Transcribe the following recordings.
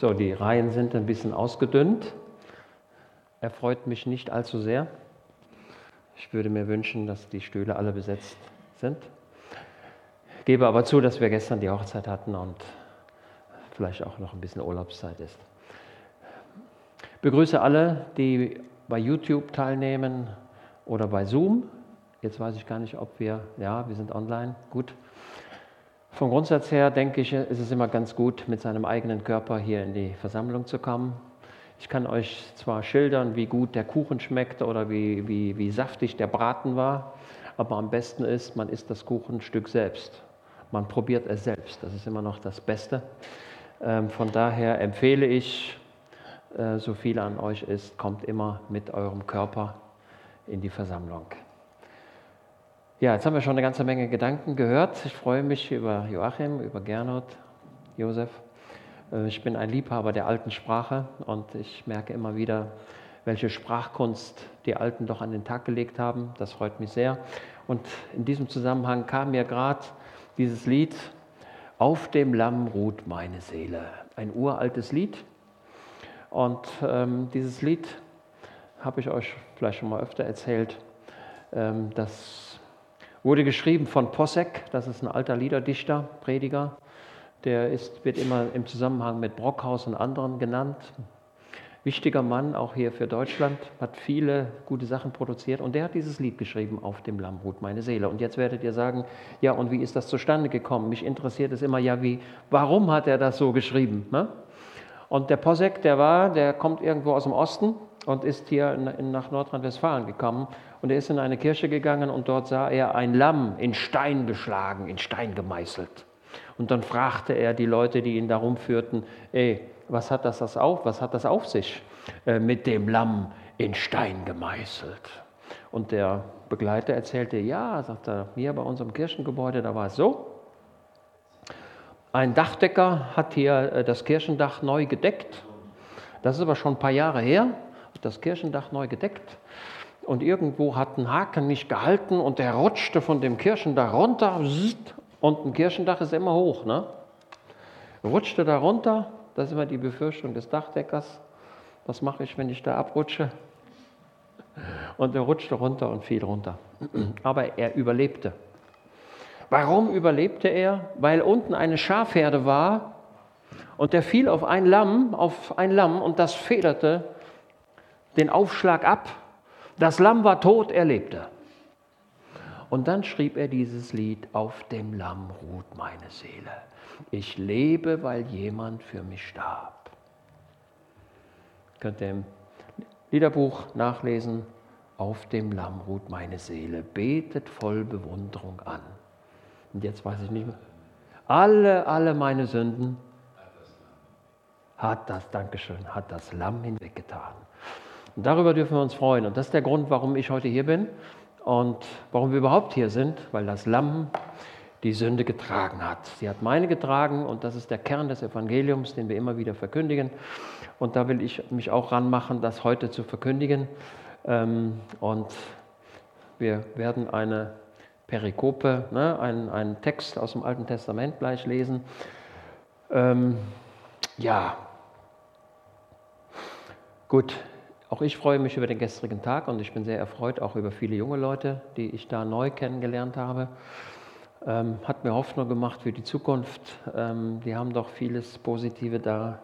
So, die Reihen sind ein bisschen ausgedünnt. Erfreut mich nicht allzu sehr. Ich würde mir wünschen, dass die Stühle alle besetzt sind. Gebe aber zu, dass wir gestern die Hochzeit hatten und vielleicht auch noch ein bisschen Urlaubszeit ist. Begrüße alle, die bei YouTube teilnehmen oder bei Zoom. Jetzt weiß ich gar nicht, ob wir, ja, wir sind online, gut. Vom Grundsatz her denke ich, ist es immer ganz gut, mit seinem eigenen Körper hier in die Versammlung zu kommen. Ich kann euch zwar schildern, wie gut der Kuchen schmeckt oder wie, wie, wie saftig der Braten war, aber am besten ist, man isst das Kuchenstück selbst. Man probiert es selbst. Das ist immer noch das Beste. Ähm, von daher empfehle ich, äh, so viel an euch ist, kommt immer mit eurem Körper in die Versammlung. Ja, jetzt haben wir schon eine ganze Menge Gedanken gehört. Ich freue mich über Joachim, über Gernot, Josef. Äh, ich bin ein Liebhaber der alten Sprache und ich merke immer wieder, welche Sprachkunst die Alten doch an den Tag gelegt haben. Das freut mich sehr. Und in diesem Zusammenhang kam mir gerade dieses Lied Auf dem Lamm ruht meine Seele. Ein uraltes Lied. Und ähm, dieses Lied habe ich euch vielleicht schon mal öfter erzählt. Ähm, das Wurde geschrieben von Possek, das ist ein alter Liederdichter, Prediger. Der ist, wird immer im Zusammenhang mit Brockhaus und anderen genannt. Wichtiger Mann, auch hier für Deutschland, hat viele gute Sachen produziert und der hat dieses Lied geschrieben, Auf dem Lamm ruht meine Seele. Und jetzt werdet ihr sagen, ja, und wie ist das zustande gekommen? Mich interessiert es immer, ja, wie, warum hat er das so geschrieben? Ne? Und der Posek, der war, der kommt irgendwo aus dem Osten und ist hier nach Nordrhein-Westfalen gekommen und er ist in eine Kirche gegangen und dort sah er ein Lamm in Stein geschlagen, in Stein gemeißelt. Und dann fragte er die Leute, die ihn darum führten, ey, was hat das, das auf, was hat das auf sich äh, mit dem Lamm in Stein gemeißelt? Und der Begleiter erzählte, ja, sagt er, hier bei unserem Kirchengebäude, da war es so. Ein Dachdecker hat hier äh, das Kirchendach neu gedeckt. Das ist aber schon ein paar Jahre her, das Kirchendach neu gedeckt und irgendwo hat ein Haken nicht gehalten und der rutschte von dem Kirchendach runter und ein Kirchendach ist immer hoch. Ne? Rutschte da runter, das ist immer die Befürchtung des Dachdeckers. Was mache ich, wenn ich da abrutsche? Und er rutschte runter und fiel runter. Aber er überlebte. Warum überlebte er? Weil unten eine Schafherde war und der fiel auf ein Lamm, auf ein Lamm und das federte den Aufschlag ab das Lamm war tot, er lebte. Und dann schrieb er dieses Lied, auf dem Lamm ruht meine Seele. Ich lebe, weil jemand für mich starb. Könnt ihr im Liederbuch nachlesen, auf dem Lamm ruht meine Seele, betet voll Bewunderung an. Und jetzt weiß ich nicht mehr. Alle, alle meine Sünden hat das, Dankeschön, hat das Lamm hinweggetan. Und darüber dürfen wir uns freuen. Und das ist der Grund, warum ich heute hier bin und warum wir überhaupt hier sind, weil das Lamm die Sünde getragen hat. Sie hat meine getragen und das ist der Kern des Evangeliums, den wir immer wieder verkündigen. Und da will ich mich auch ranmachen, das heute zu verkündigen. Ähm, und wir werden eine Perikope, ne, einen, Text aus dem Alten Testament gleich lesen. Ähm, ja, gut, auch ich freue mich über den gestrigen Tag und ich bin sehr erfreut, auch über viele junge Leute, die ich da neu kennengelernt habe. Ähm, hat mir Hoffnung gemacht für die Zukunft. Ähm, die haben doch vieles Positive da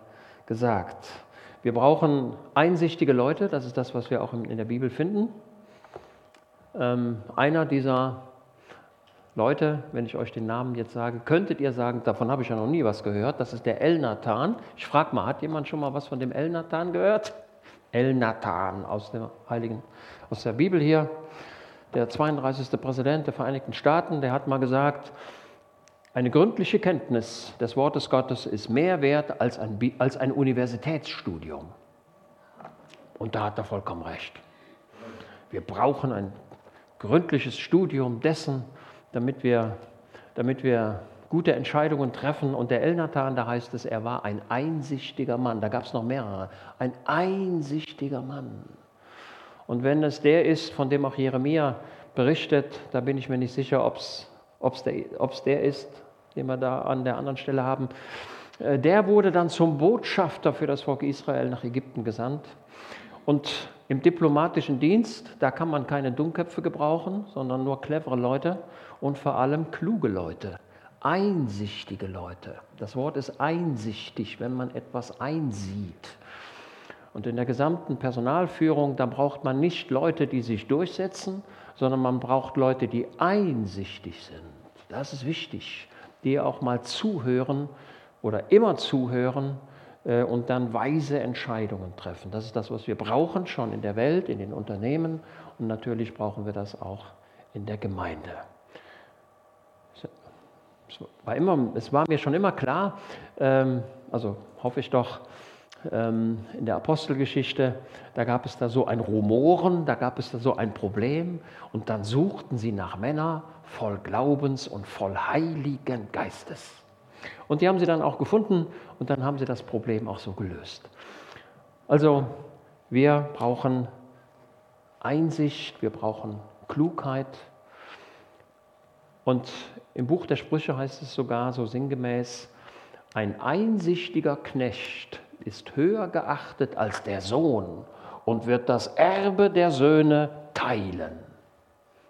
gesagt. Wir brauchen einsichtige Leute, das ist das, was wir auch in der Bibel finden. Ähm, einer dieser Leute, wenn ich euch den Namen jetzt sage, könntet ihr sagen, davon habe ich ja noch nie was gehört, das ist der Elnathan. Ich frage mal, hat jemand schon mal was von dem Elnathan gehört? El Nathan aus aus der Bibel hier. Der 32. Präsident der Vereinigten Staaten, der hat mal gesagt, eine gründliche Kenntnis des Wortes Gottes ist mehr wert als ein, als ein Universitätsstudium. Und da hat er vollkommen recht. Wir brauchen ein gründliches Studium dessen, damit wir, damit wir gute Entscheidungen treffen. Und der Elnathan, da heißt es, er war ein einsichtiger Mann. Da gab es noch mehrere. Ein einsichtiger Mann. Und wenn es der ist, von dem auch Jeremia berichtet, da bin ich mir nicht sicher, ob es der, der ist, den wir da an der anderen Stelle haben. Äh, der wurde dann zum Botschafter für das Volk Israel nach Ägypten gesandt. Und im diplomatischen Dienst, da kann man keine Dummköpfe gebrauchen, sondern nur clevere Leute und vor allem kluge Leute, einsichtige Leute. Das Wort ist einsichtig, wenn man etwas einsieht. Und in der gesamten Personalführung, da braucht man nicht Leute, die sich durchsetzen, sondern man braucht Leute, die einsichtig sind. Das ist wichtig, die auch mal zuhören oder immer zuhören äh, und dann weise Entscheidungen treffen. Das ist das, was wir brauchen, schon in der Welt, in den Unternehmen und natürlich brauchen wir das auch in der Gemeinde. Es war, immer, es war mir schon immer klar, ähm, also hoffe ich doch, ähm, in der Apostelgeschichte, da gab es da so ein Rumoren, da gab es da so ein Problem und dann suchten sie nach Männern voll Glaubens und voll Heiligen Geistes. Und die haben sie dann auch gefunden und dann haben sie das Problem auch so gelöst. Also wir brauchen Einsicht, wir brauchen Klugheit. Und im Buch der Sprüche heißt es sogar so sinngemäß, ein einsichtiger Knecht ist höher geachtet als der Sohn und wird das Erbe der Söhne teilen.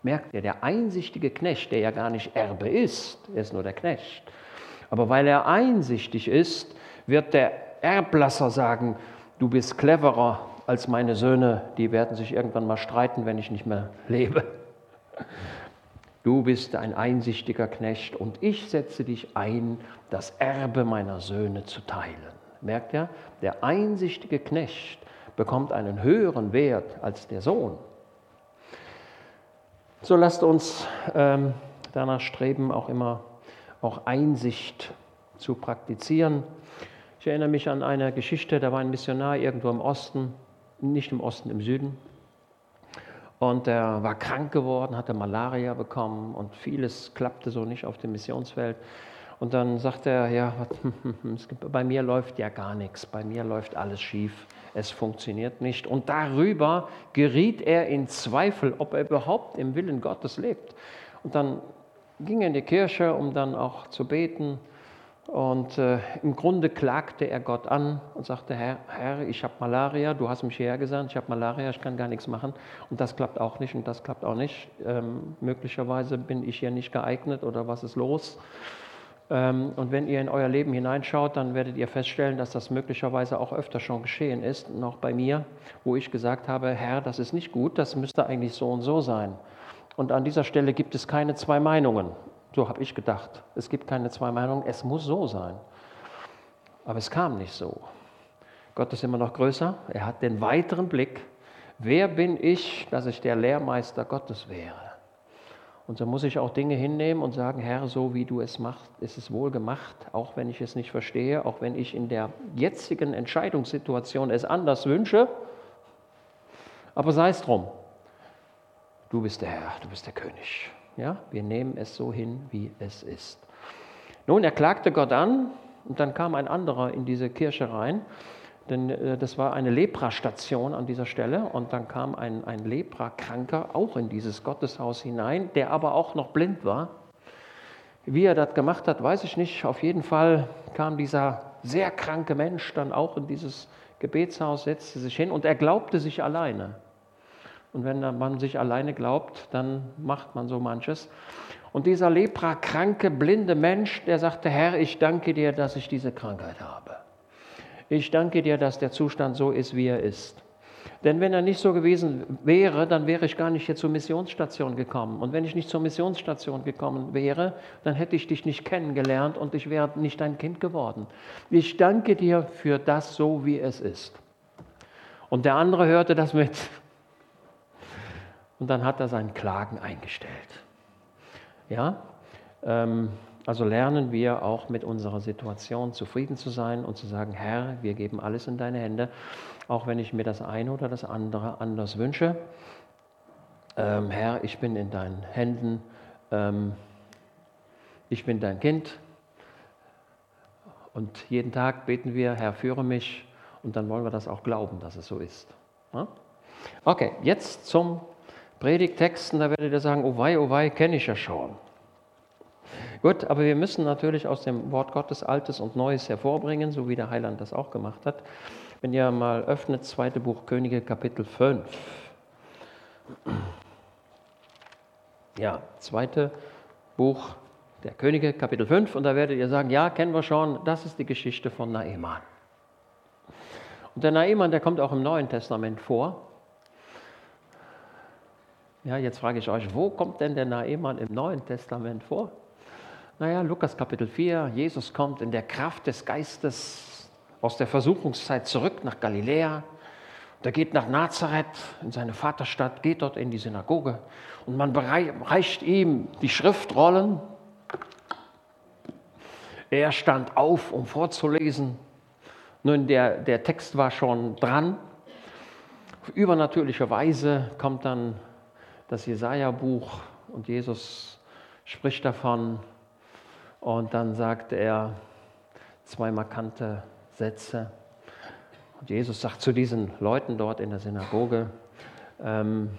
Merkt ihr, der einsichtige Knecht, der ja gar nicht Erbe ist, er ist nur der Knecht, aber weil er einsichtig ist, wird der Erblasser sagen, du bist cleverer als meine Söhne, die werden sich irgendwann mal streiten, wenn ich nicht mehr lebe. Du bist ein einsichtiger Knecht und ich setze dich ein, das Erbe meiner Söhne zu teilen. Merkt ihr? Der einsichtige Knecht bekommt einen höheren Wert als der Sohn. So lasst uns ähm, danach streben, auch immer auch Einsicht zu praktizieren. Ich erinnere mich an eine Geschichte, da war ein Missionar irgendwo im Osten, nicht im Osten, im Süden. Und er war krank geworden, hatte Malaria bekommen und vieles klappte so nicht auf dem Missionsfeld. Und dann sagte er, ja, bei mir läuft ja gar nichts, bei mir läuft alles schief, es funktioniert nicht. Und darüber geriet er in Zweifel, ob er überhaupt im Willen Gottes lebt. Und dann ging in die Kirche, um dann auch zu beten. Und äh, im Grunde klagte er Gott an und sagte, Herr, Herr ich habe Malaria, du hast mich hierher gesandt, ich habe Malaria, ich kann gar nichts machen. Und das klappt auch nicht und das klappt auch nicht. Ähm, möglicherweise bin ich hier nicht geeignet oder was ist los? Ähm, und wenn ihr in euer Leben hineinschaut, dann werdet ihr feststellen, dass das möglicherweise auch öfter schon geschehen ist, noch bei mir, wo ich gesagt habe, Herr, das ist nicht gut, das müsste eigentlich so und so sein. Und an dieser Stelle gibt es keine zwei Meinungen. So habe ich gedacht. Es gibt keine zwei Meinungen, es muss so sein. Aber es kam nicht so. Gott ist immer noch größer, er hat den weiteren Blick. Wer bin ich, dass ich der Lehrmeister Gottes wäre? Und so muss ich auch Dinge hinnehmen und sagen, Herr, so wie du es machst, ist es wohl gemacht, auch wenn ich es nicht verstehe, auch wenn ich in der jetzigen Entscheidungssituation es anders wünsche. Aber sei es drum, du bist der Herr, du bist der König. Ja, wir nehmen es so hin, wie es ist. Nun, er klagte Gott an und dann kam ein anderer in diese Kirche rein, denn äh, das war eine Leprastation an dieser Stelle und dann kam ein, ein Leprakranker auch in dieses Gotteshaus hinein, der aber auch noch blind war. Wie er das gemacht hat, weiß ich nicht. Auf jeden Fall kam dieser sehr kranke Mensch dann auch in dieses Gebetshaus, setzte sich hin und er glaubte sich alleine. Und wenn man sich alleine glaubt, dann macht man so manches. Und dieser leprakranke, blinde Mensch, der sagte, Herr, ich danke dir, dass ich diese Krankheit habe. Ich danke dir, dass der Zustand so ist, wie er ist. Denn wenn er nicht so gewesen wäre, dann wäre ich gar nicht hier zur Missionsstation gekommen. Und wenn ich nicht zur Missionsstation gekommen wäre, dann hätte ich dich nicht kennengelernt und ich wäre nicht dein Kind geworden. Ich danke dir für das so, wie es ist. Und der andere hörte das mit und dann hat er seinen Klagen eingestellt. Ja, ähm, also lernen wir auch mit unserer Situation zufrieden zu sein und zu sagen, Herr, wir geben alles in deine Hände, auch wenn ich mir das eine oder das andere anders wünsche. Ähm, Herr, ich bin in deinen Händen, ähm, ich bin dein Kind. Und jeden Tag beten wir, Herr, führe mich. Und dann wollen wir das auch glauben, dass es so ist. Ja? Okay, jetzt zum Predigtexten, da werdet ihr sagen, oh wei, oh wei, kenne ich ja schon. Gut, aber wir müssen natürlich aus dem Wort Gottes Altes und Neues hervorbringen, so wie der Heiland das auch gemacht hat. Wenn ihr mal öffnet, zweite Buch Könige, Kapitel 5. Ja, zweite Buch der Könige, Kapitel 5. Und da werdet ihr sagen, ja, kennen wir schon, das ist die Geschichte von Naeman. Und der Naeman, der kommt auch im Neuen Testament vor. Ja, jetzt frage ich euch, wo kommt denn der Naeman im Neuen Testament vor? Naja, Lukas Kapitel 4, Jesus kommt in der Kraft des Geistes aus der Versuchungszeit zurück nach Galiläa. Der geht nach Nazareth, in seine Vaterstadt, geht dort in die Synagoge und man reicht ihm die Schriftrollen. Er stand auf, um vorzulesen. Nun, der, der Text war schon dran. Auf übernatürliche Weise kommt dann das Jesaja-Buch und Jesus spricht davon. Und dann sagt er zwei markante Sätze. Und Jesus sagt zu diesen Leuten dort in der Synagoge, ähm,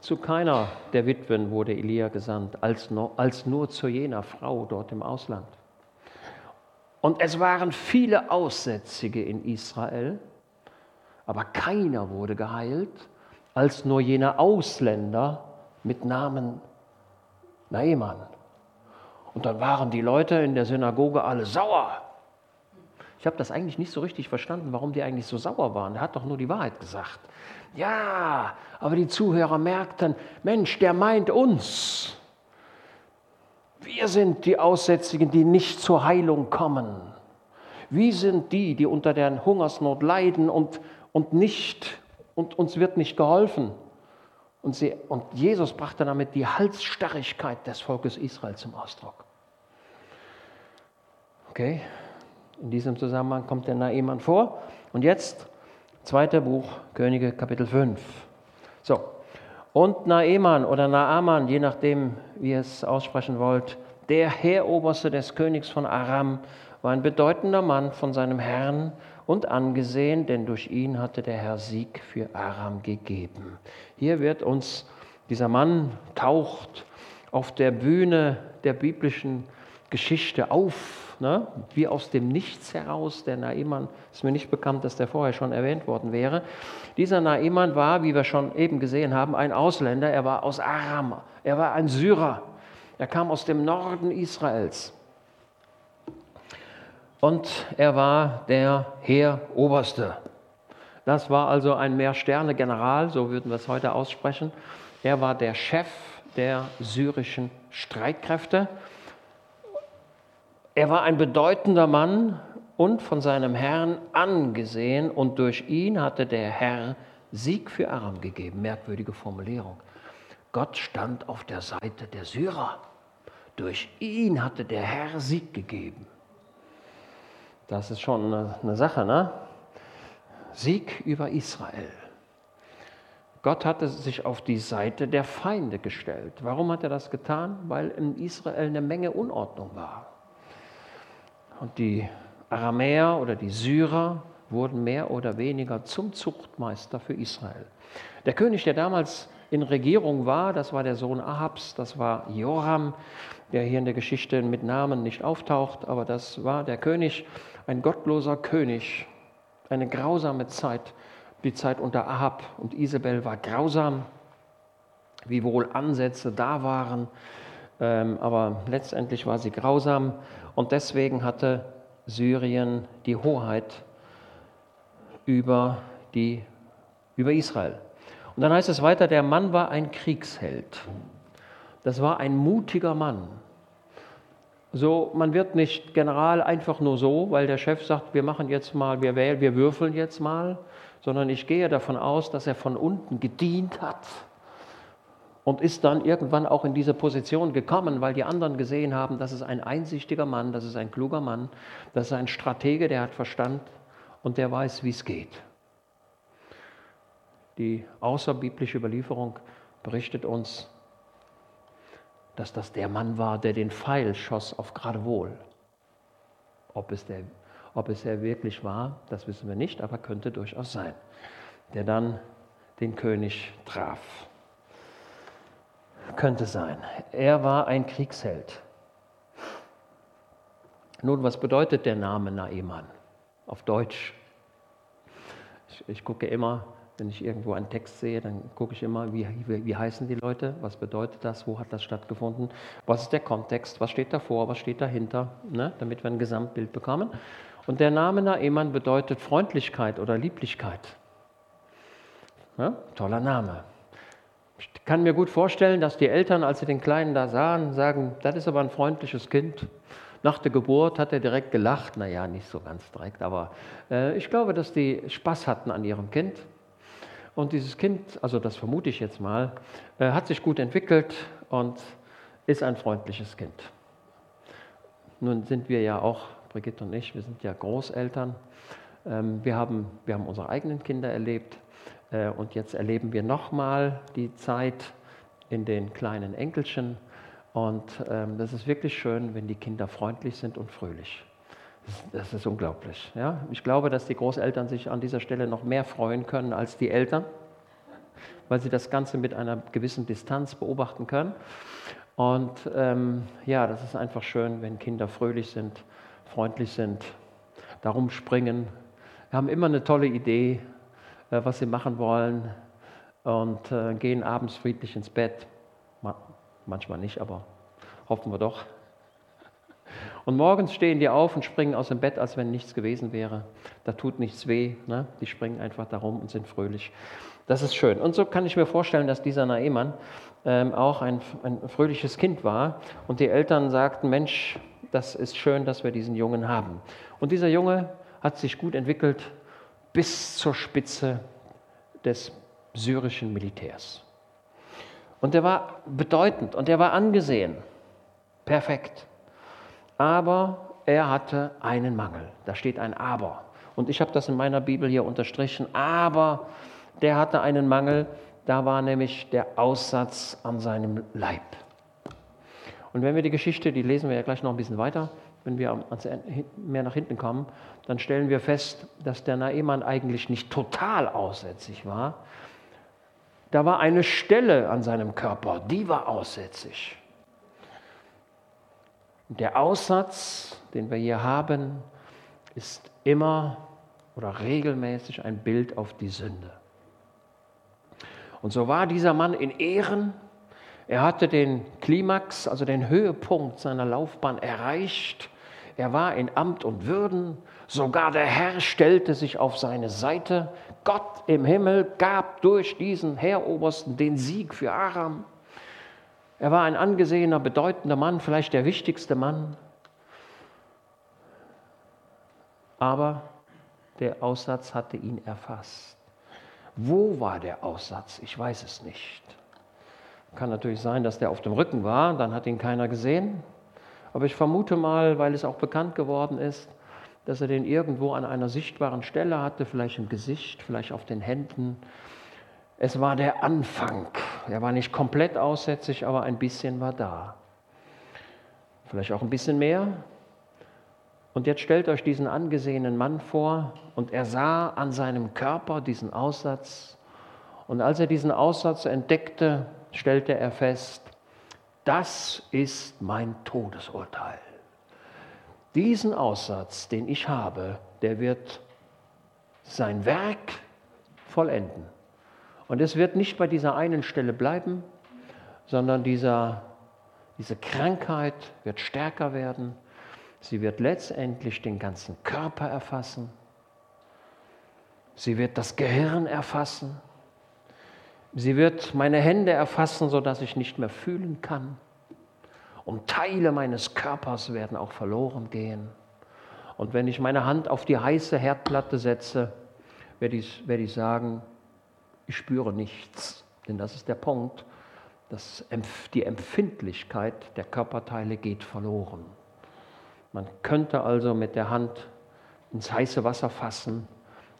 zu keiner der Witwen wurde Elia gesandt, als nur, als nur zu jener Frau dort im Ausland. Und es waren viele Aussätzige in Israel, aber keiner wurde geheilt, als nur jener Ausländer mit Namen Naaman. Und dann waren die Leute in der Synagoge alle sauer. Ich habe das eigentlich nicht so richtig verstanden, warum die eigentlich so sauer waren. Er hat doch nur die Wahrheit gesagt. Ja, aber die Zuhörer merkten, Mensch, der meint uns. Wir sind die Aussätzigen, die nicht zur Heilung kommen. Wir sind die, die unter der Hungersnot leiden und, und nicht und uns wird nicht geholfen. Und, sie, und Jesus brachte damit die Halsstarrigkeit des Volkes Israel zum Ausdruck. Okay, in diesem Zusammenhang kommt der Naaman vor. Und jetzt, zweiter Buch, Könige, Kapitel 5. So, und Naaman oder Naaman, je nachdem, wie ihr es aussprechen wollt, der Heeroberste des Königs von Aram, war ein bedeutender Mann von seinem Herrn und angesehen, denn durch ihn hatte der Herr Sieg für Aram gegeben. Hier wird uns dieser Mann taucht auf der Bühne der biblischen Geschichte auf, ne? wie aus dem Nichts heraus. Der Naiman ist mir nicht bekannt, dass der vorher schon erwähnt worden wäre. Dieser Naiman war, wie wir schon eben gesehen haben, ein Ausländer. Er war aus Aram. Er war ein Syrer. Er kam aus dem Norden Israels und er war der Heeroberste. Das war also ein Mehrsterne-General, so würden wir es heute aussprechen. Er war der Chef der syrischen Streitkräfte. Er war ein bedeutender Mann und von seinem Herrn angesehen und durch ihn hatte der Herr Sieg für Aram gegeben. Merkwürdige Formulierung. Gott stand auf der Seite der Syrer. Durch ihn hatte der Herr Sieg gegeben. Das ist schon eine, eine Sache, ne? Sieg über Israel. Gott hatte sich auf die Seite der Feinde gestellt. Warum hat er das getan? Weil in Israel eine Menge Unordnung war. Und die Aramäer oder die Syrer wurden mehr oder weniger zum Zuchtmeister für Israel. Der König, der damals in Regierung war, das war der Sohn Ahabs, das war Joram, der hier in der Geschichte mit Namen nicht auftaucht, aber das war der König, ein gottloser König, eine grausame Zeit. Die Zeit unter Ahab und Isabel war grausam, wie wohl Ansätze da waren, ähm, aber letztendlich war sie grausam und deswegen hatte Syrien die Hoheit über, die, über Israel. Und dann heißt es weiter, der Mann war ein Kriegsheld. Das war ein mutiger Mann. So, man wird nicht General einfach nur so, weil der Chef sagt, wir machen jetzt mal, wir wählen, wir würfeln jetzt mal, sondern ich gehe davon aus, dass er von unten gedient hat und ist dann irgendwann auch in diese Position gekommen, weil die anderen gesehen haben, das ist ein einsichtiger Mann, das ist ein kluger Mann, das ist ein Stratege, der hat Verstand und der weiß, wie es geht. Die außerbiblische Überlieferung berichtet uns, dass das der Mann war, der den Pfeil schoss auf geradewohl. Ob es, der, ob es er wirklich war, das wissen wir nicht, aber könnte durchaus sein, der dann den König traf. Könnte sein. Er war ein Kriegsheld. Nun, was bedeutet der Name Naaman auf Deutsch? Ich, ich, gucke immer, wenn ich irgendwo einen Text sehe, dann gucke ich immer, wie, wie, wie heißen die Leute, was bedeutet das, wo hat das stattgefunden, was ist der Kontext, was steht davor, was steht dahinter, ne? damit wir ein Gesamtbild bekommen. Und der Name Naaman bedeutet Freundlichkeit oder Lieblichkeit. Ja? Toller Name. Ich kann mir gut vorstellen, dass die Eltern, als sie den Kleinen da sahen, sagen, das ist aber ein freundliches Kind. Nach der Geburt hat er direkt gelacht, naja, nicht so ganz direkt, aber äh, ich glaube, dass die Spaß hatten an ihrem Kind. Und dieses Kind, also das vermute ich jetzt mal, äh, hat sich gut entwickelt und ist ein freundliches Kind. Nun sind wir ja auch, Brigitte und ich, wir sind ja Großeltern. Ähm, wir, haben, wir haben unsere eigenen Kinder erlebt äh, und jetzt erleben wir nochmal die Zeit in den kleinen Enkelchen. Und ähm, das ist wirklich schön, wenn die Kinder freundlich sind und fröhlich. Das, ist unglaublich. Ja? Ich glaube, dass die Großeltern sich an dieser Stelle noch mehr freuen können als die Eltern, weil sie das Ganze mit einer gewissen Distanz beobachten können. Und ähm, ja, das ist einfach schön, wenn Kinder fröhlich sind, freundlich sind, darum springen. Wir haben immer eine tolle Idee, äh, was sie machen wollen und äh, gehen abends friedlich ins Bett. Manchmal nicht, aber hoffen wir doch. Und morgens stehen die auf und springen aus dem Bett, als wenn nichts gewesen wäre. Da tut nichts weh. Ne? Die springen einfach darum und sind fröhlich. Das ist schön. Und so kann ich mir vorstellen, dass dieser Naemann ähm, auch ein, ein fröhliches Kind war. Und die Eltern sagten, Mensch, das ist schön, dass wir diesen Jungen haben. Und dieser Junge hat sich gut entwickelt bis zur Spitze des syrischen Militärs. Und er war bedeutend und er war angesehen. Perfekt. Aber er hatte einen Mangel. Da steht ein Aber. Und ich habe das in meiner Bibel hier unterstrichen. Aber der hatte einen Mangel. Da war nämlich der Aussatz an seinem Leib. Und wenn wir die Geschichte, die lesen wir ja gleich noch ein bisschen weiter, wenn wir mehr nach hinten kommen, dann stellen wir fest, dass der Naemann eigentlich nicht total aussätzig war, da war eine Stelle an seinem Körper, die war aussätzig. Der Aussatz, den wir hier haben, ist immer oder regelmäßig ein Bild auf die Sünde. Und so war dieser Mann in Ehren. Er hatte den Klimax, also den Höhepunkt seiner Laufbahn erreicht. Er war in Amt und Würden. Sogar der Herr stellte sich auf seine Seite. Gott im Himmel gab durch diesen Heerobersten den Sieg für Aram. Er war ein angesehener, bedeutender Mann, vielleicht der wichtigste Mann. Aber der Aussatz hatte ihn erfasst. Wo war der Aussatz? Ich weiß es nicht. Kann natürlich sein, dass der auf dem Rücken war, dann hat ihn keiner gesehen. Aber ich vermute mal, weil es auch bekannt geworden ist, dass er den irgendwo an einer sichtbaren Stelle hatte, vielleicht im Gesicht, vielleicht auf den Händen. Es war der Anfang. Er war nicht komplett aussätzig, aber ein bisschen war da. Vielleicht auch ein bisschen mehr. Und jetzt stellt euch diesen angesehenen Mann vor und er sah an seinem Körper diesen Aussatz. Und als er diesen Aussatz entdeckte, stellte er fest, das ist mein Todesurteil. Diesen Aussatz, den ich habe, der wird sein Werk vollenden. Und es wird nicht bei dieser einen Stelle bleiben, sondern dieser, diese Krankheit wird stärker werden. Sie wird letztendlich den ganzen Körper erfassen. Sie wird das Gehirn erfassen. Sie wird meine Hände erfassen, sodass ich nicht mehr fühlen kann und Teile meines Körpers werden auch verloren gehen. Und wenn ich meine Hand auf die heiße Herdplatte setze, werde ich, werde ich sagen, ich spüre nichts. Denn das ist der Punkt, dass die Empfindlichkeit der Körperteile geht verloren. Man könnte also mit der Hand ins heiße Wasser fassen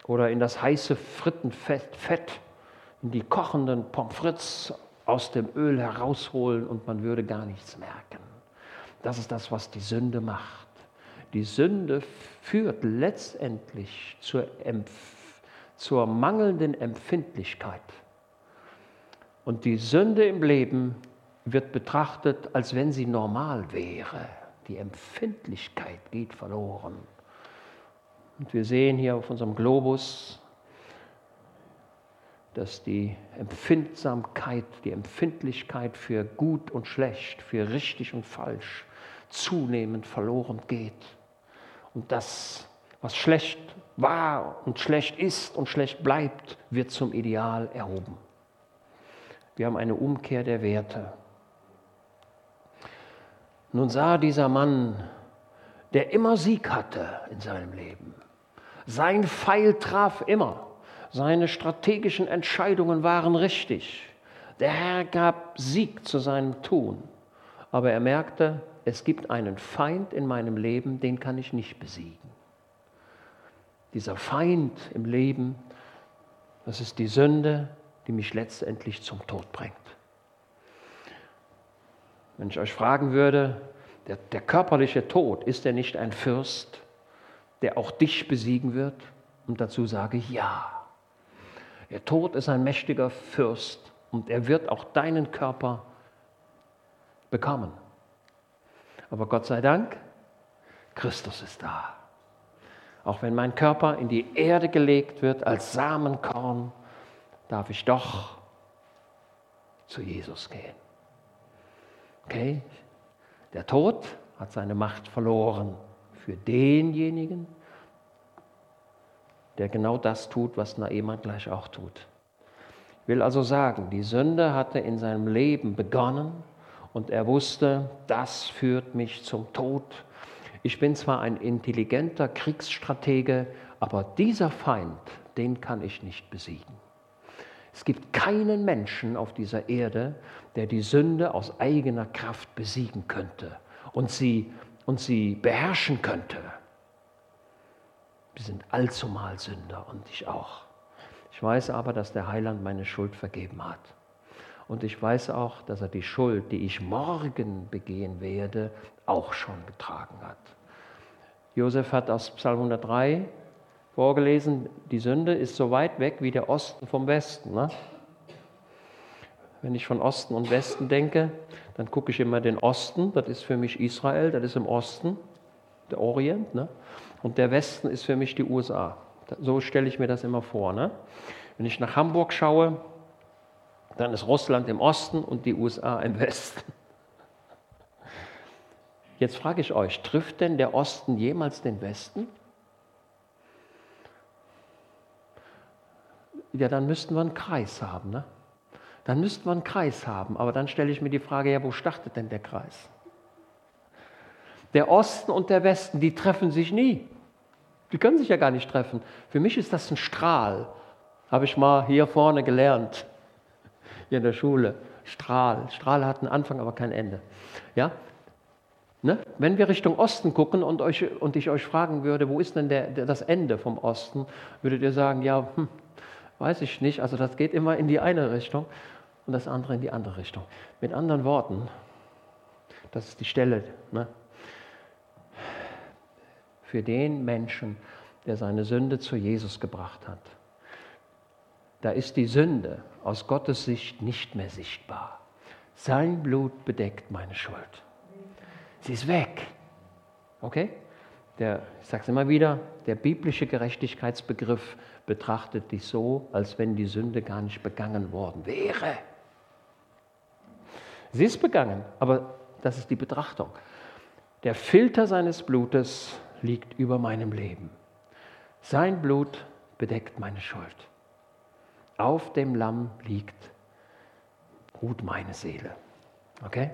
oder in das heiße Frittenfett, Fett, in die kochenden Pommes frites aus dem Öl herausholen und man würde gar nichts merken. Das ist das, was die Sünde macht. Die Sünde führt letztendlich zur, zur mangelnden Empfindlichkeit. Und die Sünde im Leben wird betrachtet, als wenn sie normal wäre. die Empfindlichkeit geht verloren. Und wir sehen hier auf unserem Globus, dass die Empfindsamkeit, die Empfindlichkeit für gut und schlecht, für richtig und falsch zunehmend verloren geht. Und das, was schlecht war und schlecht ist und schlecht bleibt, wird zum Ideal erhoben. Wir haben eine Umkehr der Werte. Nun sah dieser Mann, der immer Sieg hatte in seinem Leben. Sein Pfeil traf immer. Seine strategischen Entscheidungen waren richtig. Der Herr gab Sieg zu seinem Tun. Aber er merkte, es gibt einen Feind in meinem Leben, den kann ich nicht besiegen. Dieser Feind im Leben, das ist die Sünde, die mich letztendlich zum Tod bringt. Wenn ich euch fragen würde, der, der körperliche Tod, ist er nicht ein Fürst, der auch dich besiegen wird? Und dazu sage ich ja. Der Tod ist ein mächtiger Fürst und er wird auch deinen Körper bekommen. Aber Gott sei Dank, Christus ist da. Auch wenn mein Körper in die Erde gelegt wird als Samenkorn, darf ich doch zu Jesus gehen. Okay? Der Tod hat seine Macht verloren für denjenigen, der genau das tut, was Naaman gleich auch tut. Ich will also sagen, die Sünde hatte in seinem Leben begonnen und er wusste, das führt mich zum Tod. Ich bin zwar ein intelligenter Kriegsstratege, aber dieser Feind, den kann ich nicht besiegen. Es gibt keinen Menschen auf dieser Erde, der die Sünde aus eigener Kraft besiegen könnte und sie, und sie beherrschen könnte. Wir sind allzumal Sünder und ich auch. Ich weiß aber, dass der Heiland meine Schuld vergeben hat. Und ich weiß auch, dass er die Schuld, die ich morgen begehen werde, auch schon getragen hat. Josef hat aus Psalm 103 vorgelesen, die Sünde ist so weit weg wie der Osten vom Westen. Ne? Wenn ich von Osten und Westen denke, dann gucke ich immer den Osten, das ist für mich Israel, das ist im Osten, der Orient. Ne? Und der Westen ist für mich die USA. So stelle ich mir das immer vor. Ne? Wenn ich nach Hamburg schaue, dann ist Russland im Osten und die USA im Westen. Jetzt frage ich euch, trifft denn der Osten jemals den Westen? Ja, dann müssten wir einen Kreis haben. Ne? Dann müssten wir einen Kreis haben. Aber dann stelle ich mir die Frage, ja, wo startet denn der Kreis? Der Osten und der Westen, die treffen sich nie. Die können sich ja gar nicht treffen. Für mich ist das ein Strahl. Habe ich mal hier vorne gelernt, hier in der Schule. Strahl. Strahl hat einen Anfang, aber kein Ende. Ja? Ne? Wenn wir Richtung Osten gucken und, euch, und ich euch fragen würde, wo ist denn der, der, das Ende vom Osten, würdet ihr sagen, ja, hm, weiß ich nicht. Also das geht immer in die eine Richtung und das andere in die andere Richtung. Mit anderen Worten, das ist die Stelle, ne? für den Menschen, der seine Sünde zu Jesus gebracht hat. Da ist die Sünde aus Gottes Sicht nicht mehr sichtbar. Sein Blut bedeckt meine Schuld. Sie ist weg. Okay? Der, ich sage es immer wieder, der biblische Gerechtigkeitsbegriff betrachtet dich so, als wenn die Sünde gar nicht begangen worden wäre. Sie ist begangen, aber das ist die Betrachtung. Der Filter seines Blutes liegt über meinem Leben. Sein Blut bedeckt meine Schuld. Auf dem Lamm liegt, ruht meine Seele. Okay?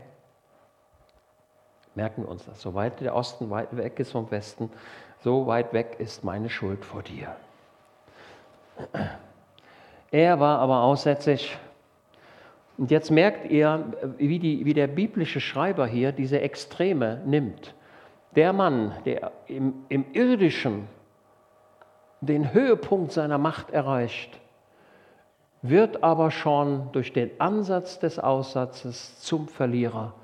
Merken wir uns das. So weit der Osten weit weg ist vom Westen, so weit weg ist meine Schuld vor dir. Er war aber aussätzlich. Und jetzt merkt ihr, wie, die, wie der biblische Schreiber hier diese Extreme nimmt. Der Mann, der im, im irdischen den Höhepunkt seiner Macht erreicht, wird aber schon durch den Ansatz des Aussatzes zum Verlierer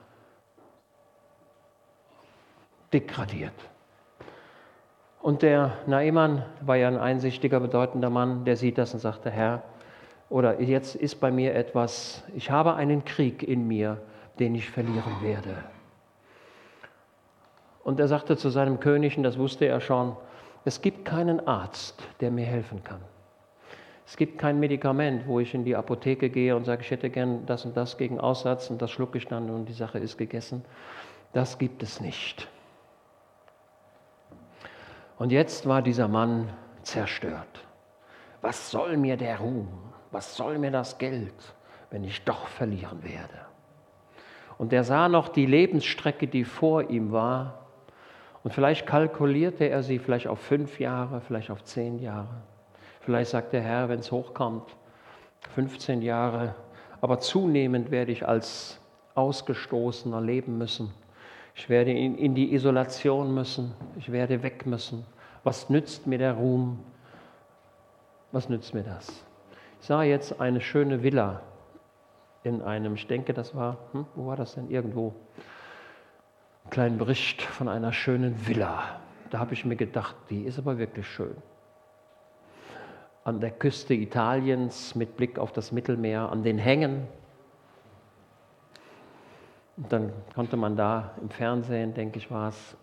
degradiert. Und der Naiman war ja ein einsichtiger, bedeutender Mann, der sieht das und sagte, Herr, oder jetzt ist bei mir etwas, ich habe einen Krieg in mir, den ich verlieren werde. Und er sagte zu seinem König, und das wusste er schon, es gibt keinen Arzt, der mir helfen kann. Es gibt kein Medikament, wo ich in die Apotheke gehe und sage, ich hätte gern das und das gegen Aussatz und das schlucke ich dann und die Sache ist gegessen. Das gibt es nicht. Und jetzt war dieser Mann zerstört. Was soll mir der Ruhm? Was soll mir das Geld, wenn ich doch verlieren werde? Und er sah noch die Lebensstrecke, die vor ihm war. Und vielleicht kalkulierte er sie vielleicht auf fünf Jahre, vielleicht auf zehn Jahre. Vielleicht sagt der Herr, wenn es hochkommt, 15 Jahre. Aber zunehmend werde ich als Ausgestoßener leben müssen. Ich werde in, die Isolation müssen. Ich werde weg müssen. Was nützt mir der Ruhm? Was nützt mir das? Ich sah jetzt eine schöne Villa in einem, ich denke, das war, hm, wo war das denn? Irgendwo. Einen kleinen Bericht von einer schönen Villa. Da habe ich mir gedacht, die ist aber wirklich schön an der Küste Italiens mit Blick auf das Mittelmeer, an den Hängen. Und dann konnte man da im Fernsehen, denke ich, war es,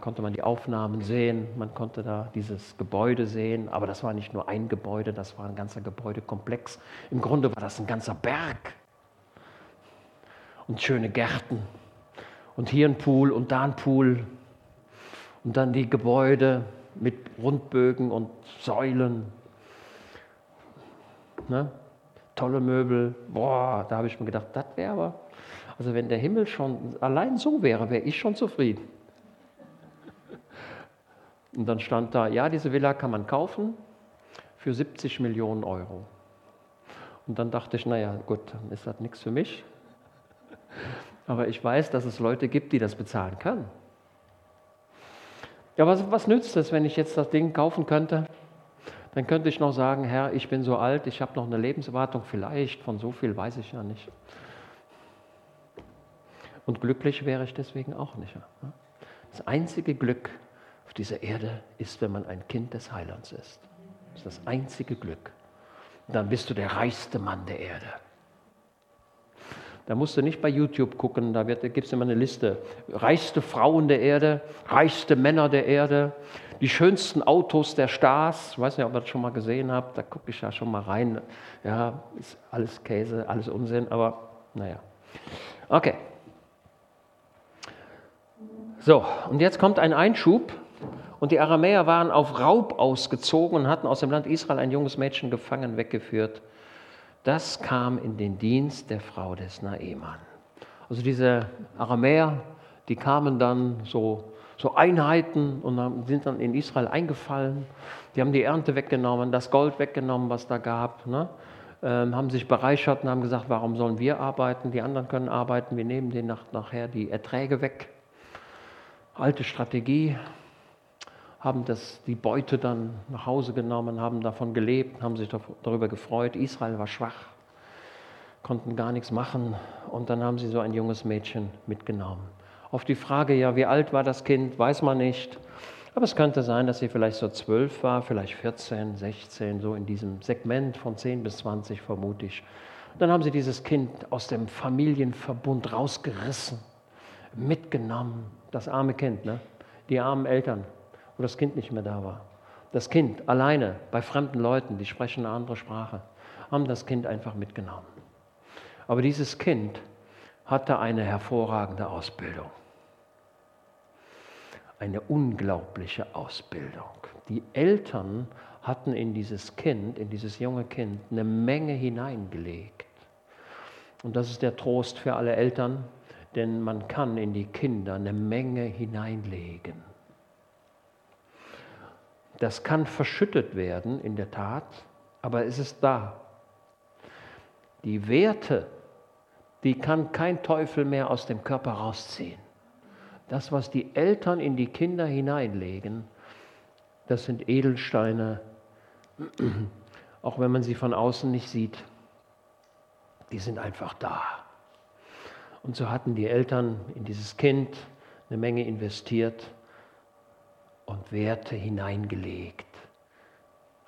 konnte man die Aufnahmen sehen, man konnte da dieses Gebäude sehen, aber das war nicht nur ein Gebäude, das war ein ganzer Gebäudekomplex. Im Grunde war das ein ganzer Berg und schöne Gärten und hier ein Pool und da ein Pool und dann die Gebäude mit Rundbögen und Säulen Ne? Tolle Möbel. Boah, da habe ich mir gedacht, das wäre aber, also wenn der Himmel schon allein so wäre, wäre ich schon zufrieden. Und dann stand da, ja, diese Villa kann man kaufen für 70 Millionen Euro. Und dann dachte ich, naja, gut, dann ist das nichts für mich. Aber ich weiß, dass es Leute gibt, die das bezahlen können. Ja, was, was nützt es, wenn ich jetzt das Ding kaufen könnte dann könnte ich noch sagen, Herr, ich bin so alt, ich habe noch eine Lebenserwartung, vielleicht, von so viel weiß ich ja nicht. Und glücklich wäre ich deswegen auch nicht. Das einzige Glück auf dieser Erde ist, wenn man ein Kind des Heilands ist. Das ist das einzige Glück. Und dann bist du der reichste Mann der Erde. Da musst du nicht bei YouTube gucken, da, gibt es immer eine Liste. Reichste Frauen der Erde, reichste Männer der Erde, die schönsten Autos der Stars. Ich weiß nicht, ob ihr das schon mal gesehen habt, da gucke ich ja schon mal rein. Ja, ist alles Käse, alles Unsinn, aber naja. Okay. So, und jetzt kommt ein Einschub. Und die Aramäer waren auf Raub ausgezogen und hatten aus dem Land Israel ein junges Mädchen gefangen weggeführt das kam in den Dienst der Frau des Naeman. Also diese Aramäer, die kamen dann so, so Einheiten und sind dann in Israel eingefallen. Die haben die Ernte weggenommen, das Gold weggenommen, was da gab. Ne? Ähm, haben sich bereichert und haben gesagt, warum sollen wir arbeiten? Die anderen können arbeiten, wir nehmen denen nach, nachher die Erträge weg. Alte Strategie, haben das, die Beute dann nach Hause genommen, haben davon gelebt, haben sich darüber gefreut. Israel war schwach, konnten gar nichts machen und dann haben sie so ein junges Mädchen mitgenommen. Auf die Frage, ja, wie alt war das Kind, weiß man nicht. Aber es könnte sein, dass sie vielleicht so zwölf war, vielleicht 14, 16, so in diesem Segment von 10 bis 20 vermute ich. Dann haben sie dieses Kind aus dem Familienverbund rausgerissen, mitgenommen. Das arme Kind, ne? die armen Eltern, wo das Kind nicht mehr da war. Das Kind alleine bei fremden Leuten, die sprechen eine andere Sprache, haben das Kind einfach mitgenommen. Aber dieses Kind hatte eine hervorragende Ausbildung. Eine unglaubliche Ausbildung. Die Eltern hatten in dieses Kind, in dieses junge Kind, eine Menge hineingelegt. Und das ist der Trost für alle Eltern, denn man kann in die Kinder eine Menge hineinlegen. Das kann verschüttet werden, in der Tat, aber es ist da. Die Werte, die kann kein Teufel mehr aus dem Körper rausziehen. Das, was die Eltern in die Kinder hineinlegen, das sind Edelsteine, auch wenn man sie von außen nicht sieht. Die sind einfach da. Und so hatten die Eltern in dieses Kind eine Menge investiert und Werte hineingelegt.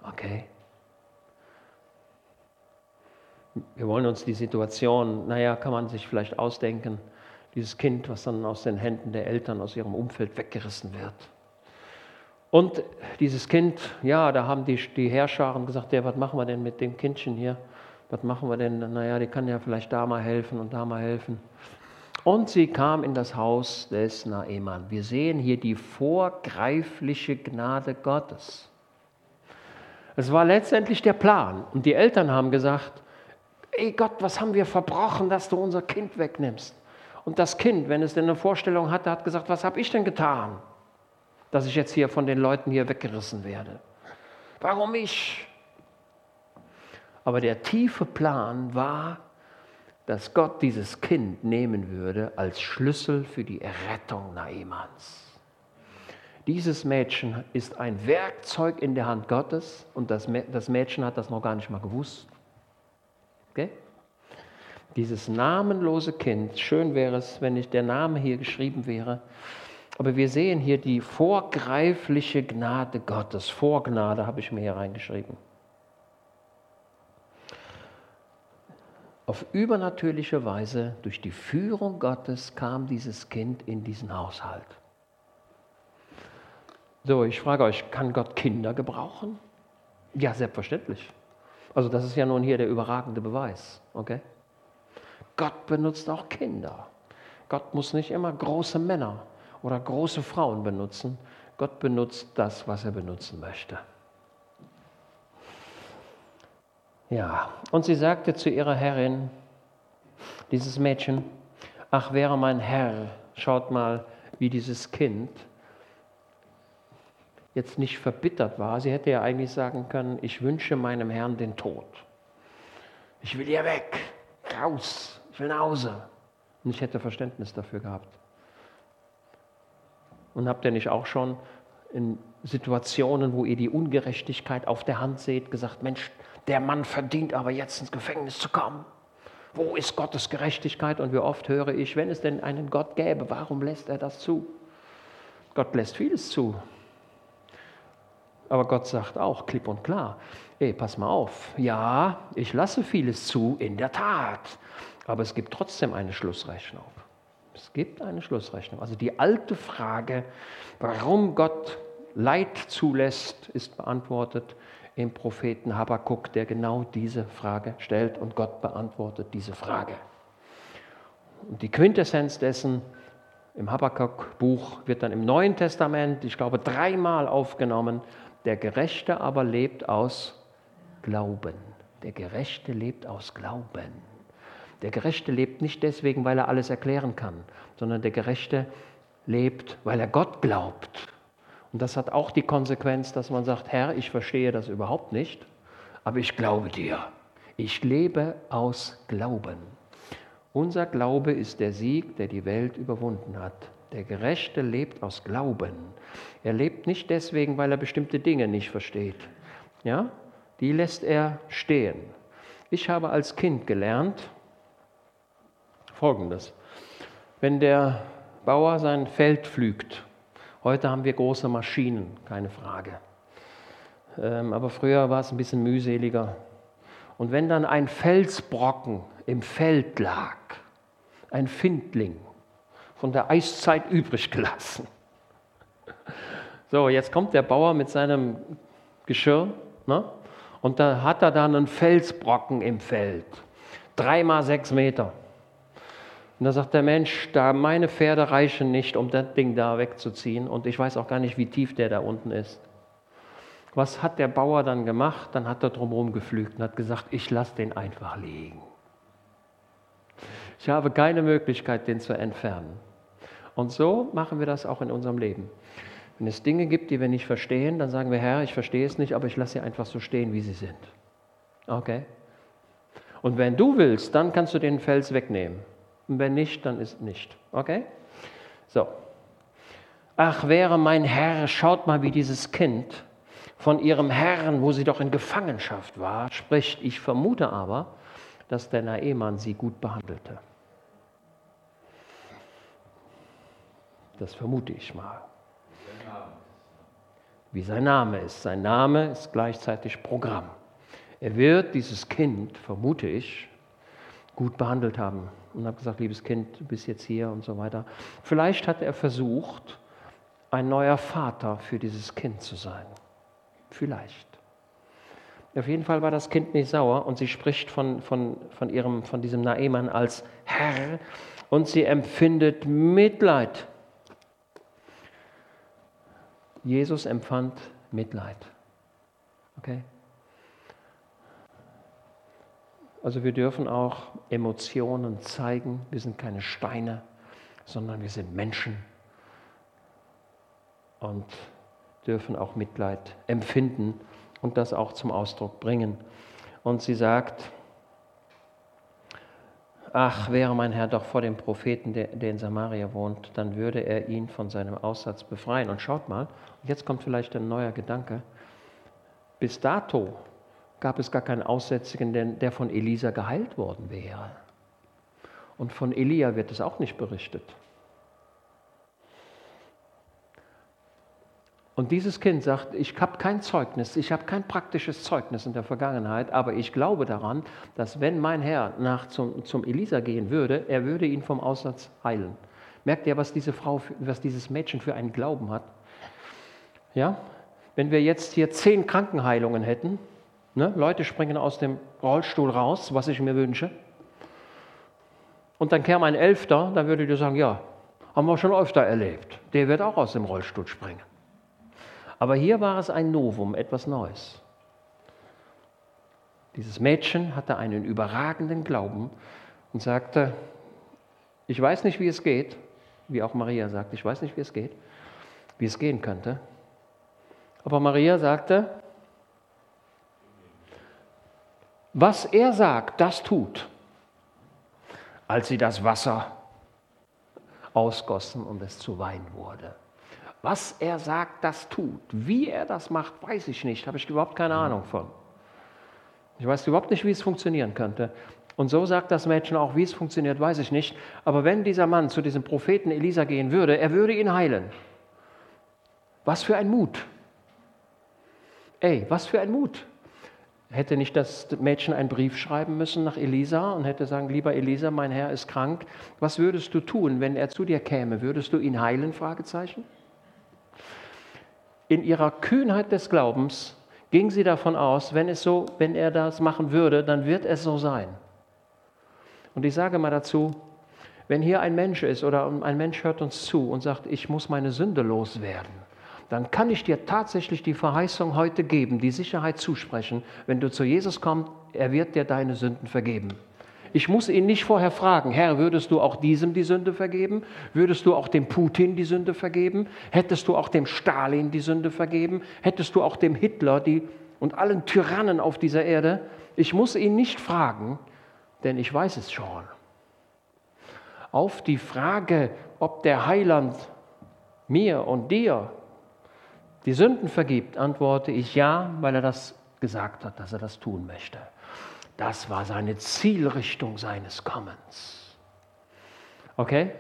Okay? Wir wollen uns die Situation, naja, kann man sich vielleicht ausdenken. Dieses Kind, was dann aus den Händen der Eltern, aus ihrem Umfeld weggerissen wird. Und dieses Kind, ja, da haben die, die Herrscharen gesagt, ja, was machen wir denn mit dem Kindchen hier? Was machen wir denn? Naja, die kann ja vielleicht da mal helfen und da mal helfen. Und sie kam in das Haus des Naeman. Wir sehen hier die vorgreifliche Gnade Gottes. Es war letztendlich der Plan. Und die Eltern haben gesagt, ey Gott, was haben wir verbrochen, dass du unser Kind wegnimmst? Und das Kind, wenn es denn eine Vorstellung hatte, hat gesagt, was habe ich denn getan, dass ich jetzt hier von den Leuten hier weggerissen werde? Warum ich? Aber der tiefe Plan war, dass Gott dieses Kind nehmen würde als Schlüssel für die Errettung Naemans. Dieses Mädchen ist ein Werkzeug in der Hand Gottes und das, Mädchen hat das noch gar nicht mal gewusst. Okay? Dieses namenlose Kind, schön wäre es, wenn nicht der Name hier geschrieben wäre, aber wir sehen hier die vorgreifliche Gnade Gottes. Vorgnade habe ich mir hier reingeschrieben. Auf übernatürliche Weise, durch die Führung Gottes, kam dieses Kind in diesen Haushalt. So, ich frage euch, kann Gott Kinder gebrauchen? Ja, selbstverständlich. Also das ist ja nun hier der überragende Beweis, okay? Gott benutzt auch Kinder. Gott muss nicht immer große Männer oder große Frauen benutzen. Gott benutzt das, was er benutzen möchte. Ja, und sie sagte zu ihrer Herrin, dieses Mädchen, ach wäre mein Herr, schaut mal, wie dieses Kind jetzt nicht verbittert war. Sie hätte ja eigentlich sagen können, ich wünsche meinem Herrn den Tod. Ich will hier weg, raus, ich will nach Hause. Und ich hätte Verständnis dafür gehabt. Und habt ihr nicht auch schon in Situationen, wo ihr die Ungerechtigkeit auf der Hand seht, gesagt, Mensch, der Mann verdient aber jetzt ins Gefängnis zu kommen. Wo ist Gottes Gerechtigkeit? Und wie oft höre ich, wenn es denn einen Gott gäbe, warum lässt er das zu? Gott lässt vieles zu. Aber Gott sagt auch klipp und klar, ey, pass mal auf, ja, ich lasse vieles zu, in der Tat, aber es gibt trotzdem eine Schlussrechnung. Es gibt eine Schlussrechnung. Also die alte Frage, warum Gott Leid zulässt, ist beantwortet im Propheten Habakkuk, der genau diese Frage stellt und Gott beantwortet diese Frage. Und die Quintessenz dessen im Habakkuk-Buch wird dann im Neuen Testament, ich glaube, dreimal aufgenommen. Der Gerechte aber lebt aus Glauben. Der Gerechte lebt aus Glauben. Der Gerechte lebt nicht deswegen, weil er alles erklären kann, sondern der Gerechte lebt, weil er Gott glaubt und das hat auch die Konsequenz, dass man sagt, Herr, ich verstehe das überhaupt nicht, aber ich glaube dir. Ich lebe aus Glauben. Unser Glaube ist der Sieg, der die Welt überwunden hat. Der Gerechte lebt aus Glauben. Er lebt nicht deswegen, weil er bestimmte Dinge nicht versteht. Ja? Die lässt er stehen. Ich habe als Kind gelernt Folgendes. Wenn der Bauer sein Feld pflügt, Heute haben wir große Maschinen, keine Frage. Ähm, aber früher war es ein bisschen mühseliger. Und wenn dann ein Felsbrocken im Feld lag, ein Findling, von der Eiszeit übrig gelassen. So, jetzt kommt der Bauer mit seinem Geschirr ne? und da hat er dann einen Felsbrocken im Feld, dreimal sechs Meter. Und da sagt der Mensch, da meine Pferde reichen nicht, um das Ding da wegzuziehen und ich weiß auch gar nicht, wie tief der da unten ist. Was hat der Bauer dann gemacht? Dann hat er drumherum geflügt und hat gesagt, ich lasse den einfach liegen. Ich habe keine Möglichkeit, den zu entfernen. Und so machen wir das auch in unserem Leben. Wenn es Dinge gibt, die wir nicht verstehen, dann sagen wir, Herr, ich verstehe es nicht, aber ich lasse sie einfach so stehen, wie sie sind. Okay? Und wenn du willst, dann kannst du den Fels wegnehmen. Und wenn nicht, dann ist nicht. Okay? So. Ach, wäre mein Herr, schaut mal, wie dieses Kind von ihrem Herrn, wo sie doch in Gefangenschaft war, spricht. Ich vermute aber, dass der Naemann sie gut behandelte. Das vermute ich mal. Wie sein Name ist. Sein Name ist gleichzeitig Programm. Er wird dieses Kind, vermute ich, gut behandelt haben und habe gesagt, liebes Kind, du bist jetzt hier und so weiter. Vielleicht hat er versucht, ein neuer Vater für dieses Kind zu sein. Vielleicht. Auf jeden Fall war das Kind nicht sauer und sie spricht von, von, von, ihrem, von diesem Naemann als Herr und sie empfindet Mitleid. Jesus empfand Mitleid. Okay? Also wir dürfen auch Emotionen zeigen. Wir sind keine Steine, sondern wir sind Menschen und dürfen auch Mitleid empfinden und das auch zum Ausdruck bringen. Und sie sagt, ach, wäre mein Herr doch vor dem Propheten, der, der, in Samaria wohnt, dann würde er ihn von seinem Aussatz befreien. Und schaut mal, jetzt kommt vielleicht ein neuer Gedanke. Bis dato gab es gar keinen Aussätzigen, der von Elisa geheilt worden wäre. Und von Elia wird es auch nicht berichtet. Und dieses Kind sagt, ich habe kein Zeugnis, ich habe kein praktisches Zeugnis in der Vergangenheit, aber ich glaube daran, dass wenn mein Herr nach zum, zum Elisa gehen würde, er würde ihn vom Aussatz heilen. Merkt ihr, was diese Frau, was dieses Mädchen für einen Glauben hat? Ja? Wenn wir jetzt hier zehn Krankenheilungen hätten, Ne? Leute springen aus dem Rollstuhl raus, was ich mir wünsche. Und dann käme ein Elfter, dann würde ich sagen, ja, haben wir schon öfter erlebt. Der wird auch aus dem Rollstuhl springen. Aber hier war es ein Novum, etwas Neues. Dieses Mädchen hatte einen überragenden Glauben und sagte, ich weiß nicht, wie es geht, wie auch Maria sagt, ich weiß nicht, wie es geht, wie es gehen könnte. Aber Maria sagte, was er sagt, das tut. Als sie das Wasser ausgossen und es zu Wein wurde. Was er sagt, das tut. Wie er das macht, weiß ich nicht, habe ich überhaupt keine Ahnung von. Ich weiß überhaupt nicht, wie es funktionieren könnte. Und so sagt das Mädchen auch, wie es funktioniert, weiß ich nicht. Aber wenn dieser Mann zu diesem Propheten Elisa gehen würde, er würde ihn heilen. Was für ein Mut. Ey, was für ein Mut. Hätte nicht das Mädchen einen Brief schreiben müssen nach Elisa und hätte sagen, lieber Elisa, mein Herr ist krank. Was würdest du tun, wenn er zu dir käme? Würdest du ihn heilen? Fragezeichen. In ihrer Kühnheit des Glaubens ging sie davon aus, wenn, es so, wenn er das machen würde, dann wird es so sein. Und ich sage mal dazu, wenn hier ein Mensch ist oder ein Mensch hört uns zu und sagt, ich muss meine Sünde loswerden, dann kann ich dir tatsächlich die Verheißung heute geben, die Sicherheit zusprechen, wenn du zu Jesus kommst, er wird dir deine Sünden vergeben. Ich muss ihn nicht vorher fragen, Herr, würdest du auch diesem die Sünde vergeben? Würdest du auch dem Putin die Sünde vergeben? Hättest du auch dem Stalin die Sünde vergeben? Hättest du auch dem Hitler die, und allen Tyrannen auf dieser Erde? Ich muss ihn nicht fragen, denn ich weiß es schon. Auf die Frage, ob der Heiland mir und dir die Sünden vergibt, antworte ich ja, weil er das gesagt hat, dass er das tun möchte. Das war seine Zielrichtung seines Kommens. Okay?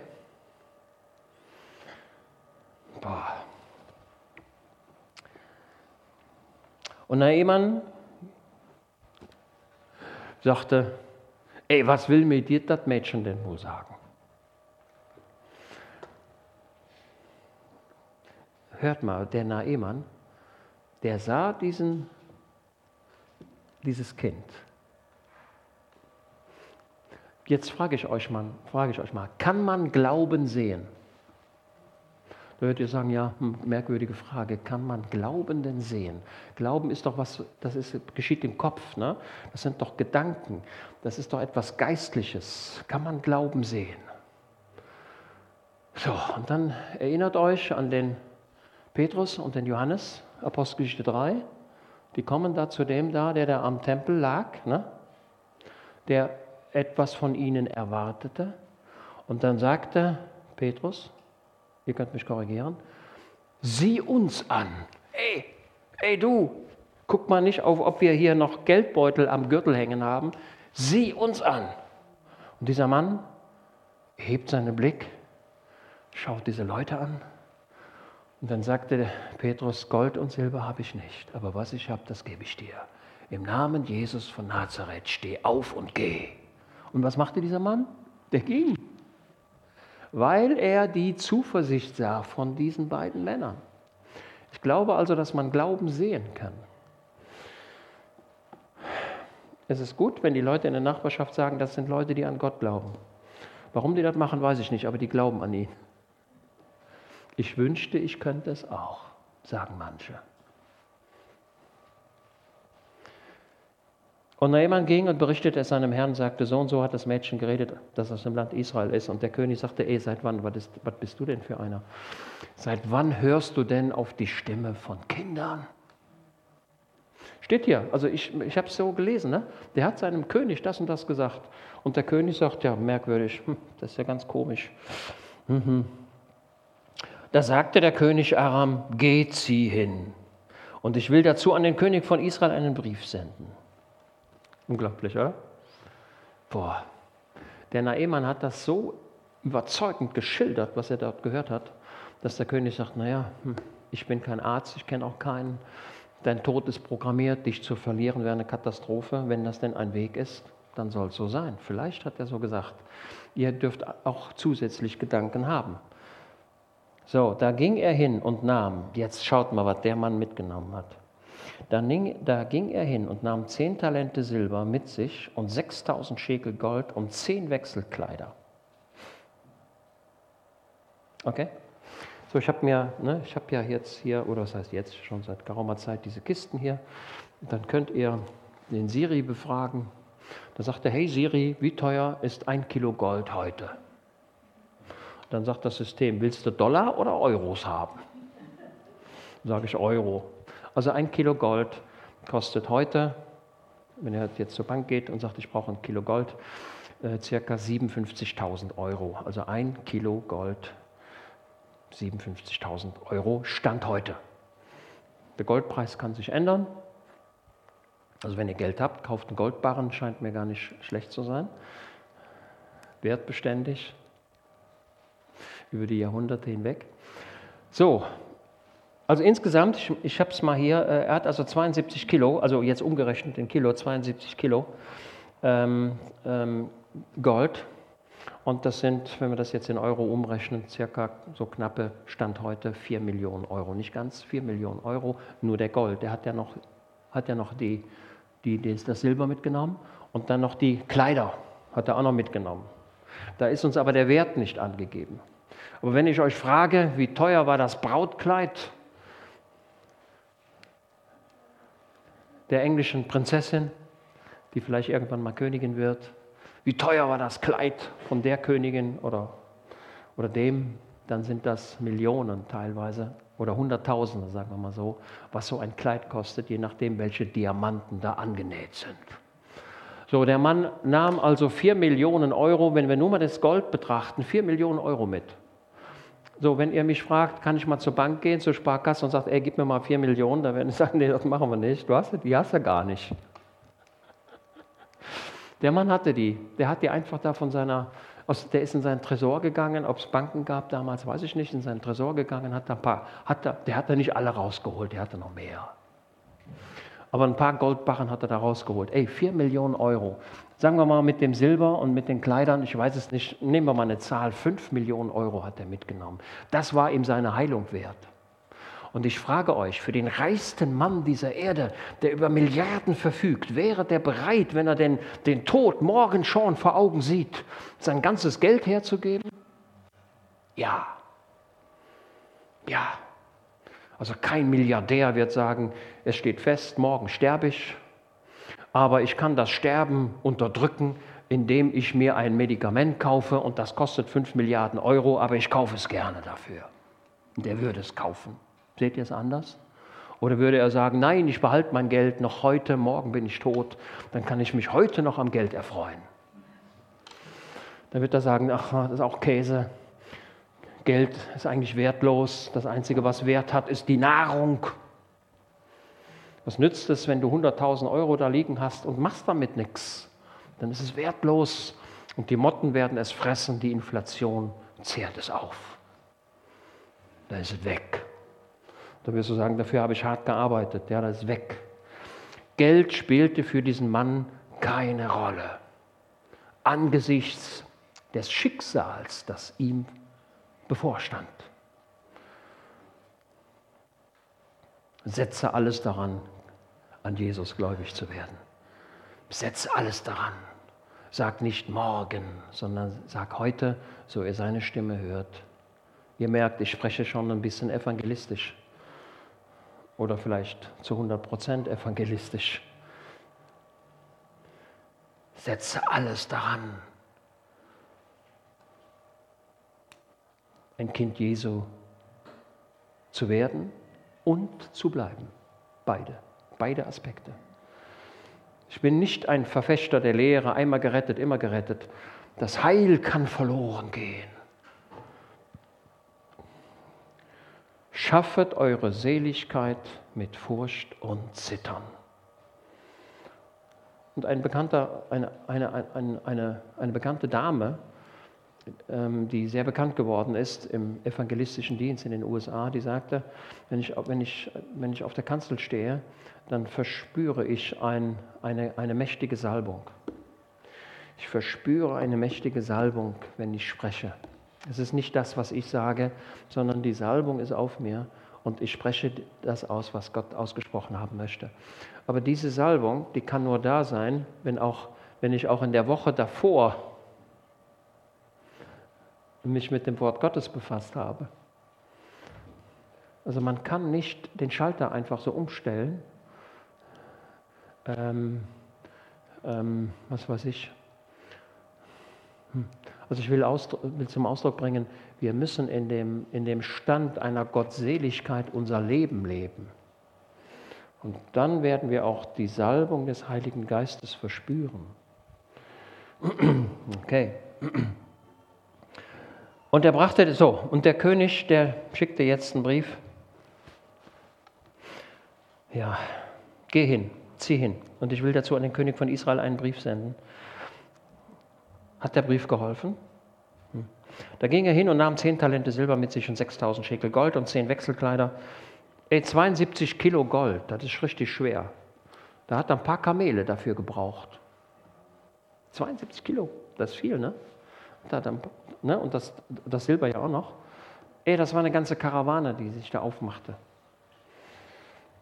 Boah. Und Naaman sagte, ey, was will mir dir das Mädchen denn wohl sagen? Hört mal, der Naemann, der sah diesen, dieses Kind. Jetzt frage ich euch mal, frage ich euch mal, kann man Glauben sehen? Da würdet ihr sagen, ja, hm, merkwürdige Frage. Kann man Glauben denn sehen? Glauben ist doch was, das ist, geschieht im Kopf. Ne? Das sind doch Gedanken. Das ist doch etwas Geistliches. Kann man Glauben sehen? So, und dann erinnert euch an den Petrus und den Johannes, Apostelgeschichte 3, die kommen da zu dem da, der da am Tempel lag, ne? der etwas von ihnen erwartete. Und dann sagte Petrus, ihr könnt mich korrigieren, sieh uns an. Ey, ey du, guck mal nicht auf, ob wir hier noch Geldbeutel am Gürtel hängen haben. Sieh uns an. Und dieser Mann hebt seinen Blick, schaut diese Leute an und dann sagte Petrus, Gold und Silber habe ich nicht, aber was ich habe, das gebe ich dir. Im Namen Jesus von Nazareth, steh auf und geh. Und was machte dieser Mann? Der ging. Weil er die Zuversicht sah von diesen beiden Männern. Ich glaube also, dass man Glauben sehen kann. Es ist gut, wenn die Leute in der Nachbarschaft sagen, das sind Leute, die an Gott glauben. Warum die das machen, weiß ich nicht, aber die glauben an ihn. Ich wünschte, ich könnte es auch, sagen manche. Und Naaman ging und berichtete es seinem Herrn, sagte, so und so hat das Mädchen geredet, das aus dem Land Israel ist. Und der König sagte, ey, seit wann, was, ist, was bist du denn für einer? Seit wann hörst du denn auf die Stimme von Kindern? Steht hier, also ich, ich habe es so gelesen, ne? der hat seinem König das und das gesagt. Und der König sagt, ja, merkwürdig, hm, das ist ja ganz komisch. Mhm. Da sagte der König Aram, geht sie hin. Und ich will dazu an den König von Israel einen Brief senden. Unglaublich, oder? Boah. Der Naemann hat das so überzeugend geschildert, was er dort gehört hat, dass der König sagt, naja, hm, ich bin kein Arzt, ich kenne auch keinen. Dein Tod ist programmiert, dich zu verlieren wäre eine Katastrophe. Wenn das denn ein Weg ist, dann soll es so sein. Vielleicht hat er so gesagt. Ihr dürft auch zusätzlich Gedanken haben. So, da ging er hin und nahm, jetzt schaut mal, was der Mann mitgenommen hat. Da, da ging er hin und nahm zehn Talente Silber mit sich und 6000 Schekel Gold und zehn Wechselkleider. Okay? So, ich habe mir, ne, ich habe ja jetzt hier, oder was heißt jetzt, schon seit geraumer Zeit diese Kisten hier. Dann könnt ihr den Siri befragen. Da sagt er, hey Siri, wie teuer ist ein Kilo Gold heute? Dann sagt das System, willst du Dollar oder Euros haben? Sage ich Euro. Also ein Kilo Gold kostet heute, wenn ihr jetzt zur Bank geht und sagt, ich brauche ein Kilo Gold, äh, circa 57.000 Euro. Also ein Kilo Gold, 57.000 Euro Stand heute. Der Goldpreis kann sich ändern. Also wenn ihr Geld habt, kauft einen Goldbarren, scheint mir gar nicht schlecht zu sein. Wertbeständig über die Jahrhunderte hinweg. So, also insgesamt, ich, ich habe es mal hier, äh, er hat also 72 Kilo, also jetzt umgerechnet in Kilo, 72 Kilo ähm, ähm, Gold. Und das sind, wenn wir das jetzt in Euro umrechnen, circa so knappe Stand heute 4 Millionen Euro. Nicht ganz 4 Millionen Euro, nur der Gold. Der hat ja noch, hat ja noch die, die, das Silber mitgenommen und dann noch die Kleider hat er auch noch mitgenommen. Da ist uns aber der Wert nicht angegeben. Aber wenn ich euch frage, wie teuer war das Brautkleid der englischen Prinzessin, die vielleicht irgendwann mal Königin wird. Wie teuer war das Kleid von der Königin oder, oder dem? Dann sind das Millionen teilweise oder Hunderttausende, sagen wir mal so, was so ein Kleid kostet, je nachdem, welche Diamanten da angenäht sind. So, der Mann nahm also 4 Millionen Euro, wenn wir nur mal das Gold betrachten, 4 Millionen Euro mit. So, wenn ihr mich fragt, kann ich mal zur Bank gehen, zur Sparkasse und sagt, ey, gib mir mal vier Millionen, dann werden ich sagen, nee, das machen wir nicht. Du hast die hast du gar nicht. Der Mann hatte die. Der hat die einfach da von seiner, der ist in seinen Tresor gegangen, ob es Banken gab damals, weiß ich nicht, in seinen Tresor gegangen, hat da ein paar, hat da, der hat da nicht alle rausgeholt, der hatte noch mehr. Aber ein paar Goldbarren hat er da rausgeholt. Ey, vier Millionen Euro. Sagen wir mal mit dem Silber und mit den Kleidern, ich weiß es nicht, nehmen wir mal eine Zahl, 5 Millionen Euro hat er mitgenommen. Das war ihm seine Heilung wert. Und ich frage euch, für den reichsten Mann dieser Erde, der über Milliarden verfügt, wäre der bereit, wenn er den, den Tod morgen schon vor Augen sieht, sein ganzes Geld herzugeben? Ja. Ja. Also kein Milliardär wird sagen, es steht fest, morgen sterbe ich aber ich kann das Sterben unterdrücken, indem ich mir ein Medikament kaufe und das kostet 5 Milliarden Euro, aber ich kaufe es gerne dafür. Der würde es kaufen. Seht ihr es anders? Oder würde er sagen, nein, ich behalte mein Geld noch heute, morgen bin ich tot, dann kann ich mich heute noch am Geld erfreuen. Dann wird er sagen, ach, das ist auch Käse. Geld ist eigentlich wertlos. Das Einzige, was Wert hat, ist die Nahrung. Was nützt es, wenn du 100.000 Euro da liegen hast und machst damit nichts? Dann ist es wertlos und die Motten werden es fressen, die Inflation zehrt es auf. Dann ist es weg. Da wirst du sagen, dafür habe ich hart gearbeitet. Ja, das ist weg. Geld spielte für diesen Mann keine Rolle. angesichts des Schicksals, das ihm bevorstand. Setze alles daran, an Jesus gläubig zu werden. Setze alles daran. Sag nicht morgen, sondern sag heute, so ihr seine Stimme hört. Ihr merkt, ich spreche schon ein bisschen evangelistisch oder vielleicht zu 100 Prozent evangelistisch. Setze alles daran, ein Kind Jesu zu werden und zu bleiben. Beide, beide Aspekte. Ich bin nicht ein Verfechter der Lehre, einmal gerettet, immer gerettet. Das Heil kann verloren gehen. Schaffet eure Seligkeit mit Furcht und Zittern. Und ein bekannter, eine, eine, eine, eine, eine bekannte Dame, die sehr bekannt geworden ist im evangelistischen Dienst in den USA, die sagte, wenn ich, wenn ich, wenn ich auf der Kanzel stehe, dann verspüre ich ein, eine, eine mächtige Salbung. Ich verspüre eine mächtige Salbung, wenn ich spreche. Es ist nicht das, was ich sage, sondern die Salbung ist auf mir und ich spreche das aus, was Gott ausgesprochen haben möchte. Aber diese Salbung, die kann nur da sein, wenn, auch, wenn ich auch in der Woche davor mich mit dem Wort Gottes befasst habe. Also man kann nicht den Schalter einfach so umstellen. Ähm, ähm, was weiß ich. Hm. Also ich will, will, zum Ausdruck bringen, wir müssen in dem, in dem Stand einer Gottseligkeit unser Leben leben. Und dann werden wir auch die Salbung des Heiligen Geistes verspüren. Okay. Und er brachte so, und der König, der schickte jetzt einen Brief. Ja, geh hin, zieh hin. Und ich will dazu an den König von Israel einen Brief senden. Hat der Brief geholfen? Hm. Da ging er hin und nahm zehn Talente Silber mit sich und 6000 Schekel Gold und zehn Wechselkleider. Ey, 72 Kilo Gold, das ist richtig schwer. Da hat er ein paar Kamele dafür gebraucht. 72 Kilo, das ist viel, ne? Da er ne? und das, das Silber ja auch noch. Ey, das war eine ganze Karawane, die sich da aufmachte.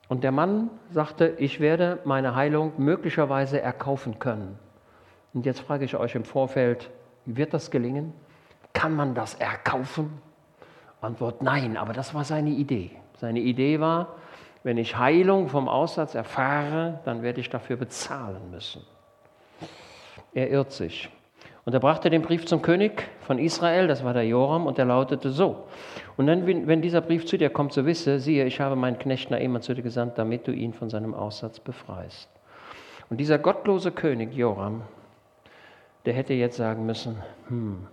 Und der Mann sagte, ich werde meine Heilung möglicherweise erkaufen können. Und jetzt frage ich euch im Vorfeld, wird das gelingen? Kann man das erkaufen? Antwort nein, aber das war seine Idee. Seine Idee war, wenn ich Heilung vom Aussatz erfahre, dann werde ich dafür bezahlen müssen. Er irrt sich. Und er brachte den Brief zum König von Israel, das war der Joram, und der lautete so. Und dann, wenn dieser Brief zu dir kommt, so wisse, siehe, ich habe meinen Knecht Naaman zu dir gesandt, damit du ihn von seinem Aussatz befreist. Und dieser gottlose König Joram, der hätte jetzt sagen müssen, hm,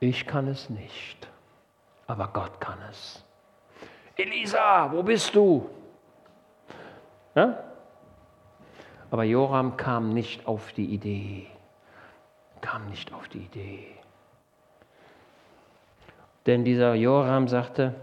ich kann es nicht, aber Gott kann es. Elisa, wo bist du? Ja? Aber Joram kam nicht auf die Idee, kam nicht auf die Idee. Denn dieser Joram sagte,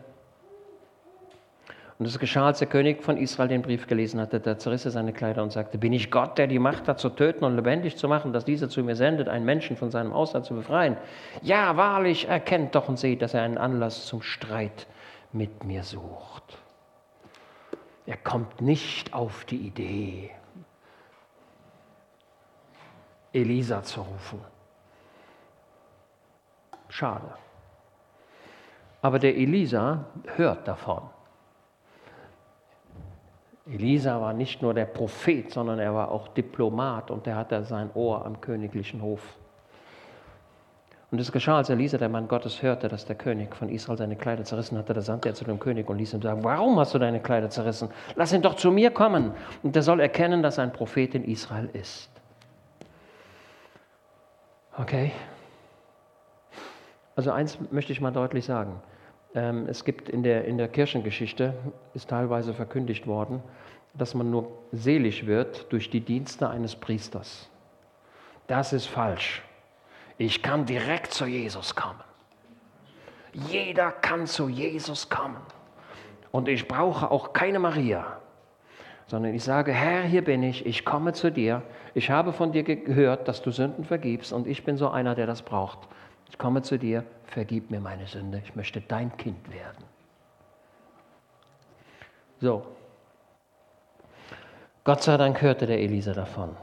und es geschah, als der König von Israel den Brief gelesen hatte, da zerriss er seine Kleider und sagte, bin ich Gott, der die Macht hat, zu töten und lebendig zu machen, dass dieser zu mir sendet, einen Menschen von seinem Ausland zu befreien? Ja, wahrlich, erkennt doch und seht, dass er einen Anlass zum Streit mit mir sucht. Er kommt nicht auf die Idee, Elisa zu rufen. Schade. Aber der Elisa hört davon. Elisa war nicht nur der Prophet, sondern er war auch Diplomat und er hatte sein Ohr am königlichen Hof. Und es geschah, als Elisa, der Mann Gottes, hörte, dass der König von Israel seine Kleider zerrissen hatte, da sandte er zu dem König und ließ ihm sagen, warum hast du deine Kleider zerrissen? Lass ihn doch zu mir kommen und er soll erkennen, dass ein Prophet in Israel ist. Okay? Also eins möchte ich mal deutlich sagen. Ähm, es gibt in der, in der Kirchengeschichte, ist teilweise verkündigt worden, dass man nur selig wird durch die Dienste eines Priesters. Das ist falsch. Ich kann direkt zu Jesus kommen. Jeder kann zu Jesus kommen. Und ich brauche auch keine Maria, sondern ich sage, Herr, hier bin ich, ich komme zu dir, ich habe von dir gehört, dass du Sünden vergibst und ich bin so einer, der das braucht. Ich komme zu dir, vergib mir meine Sünde, ich möchte dein Kind werden. So, Gott sei Dank hörte der Elisa davon.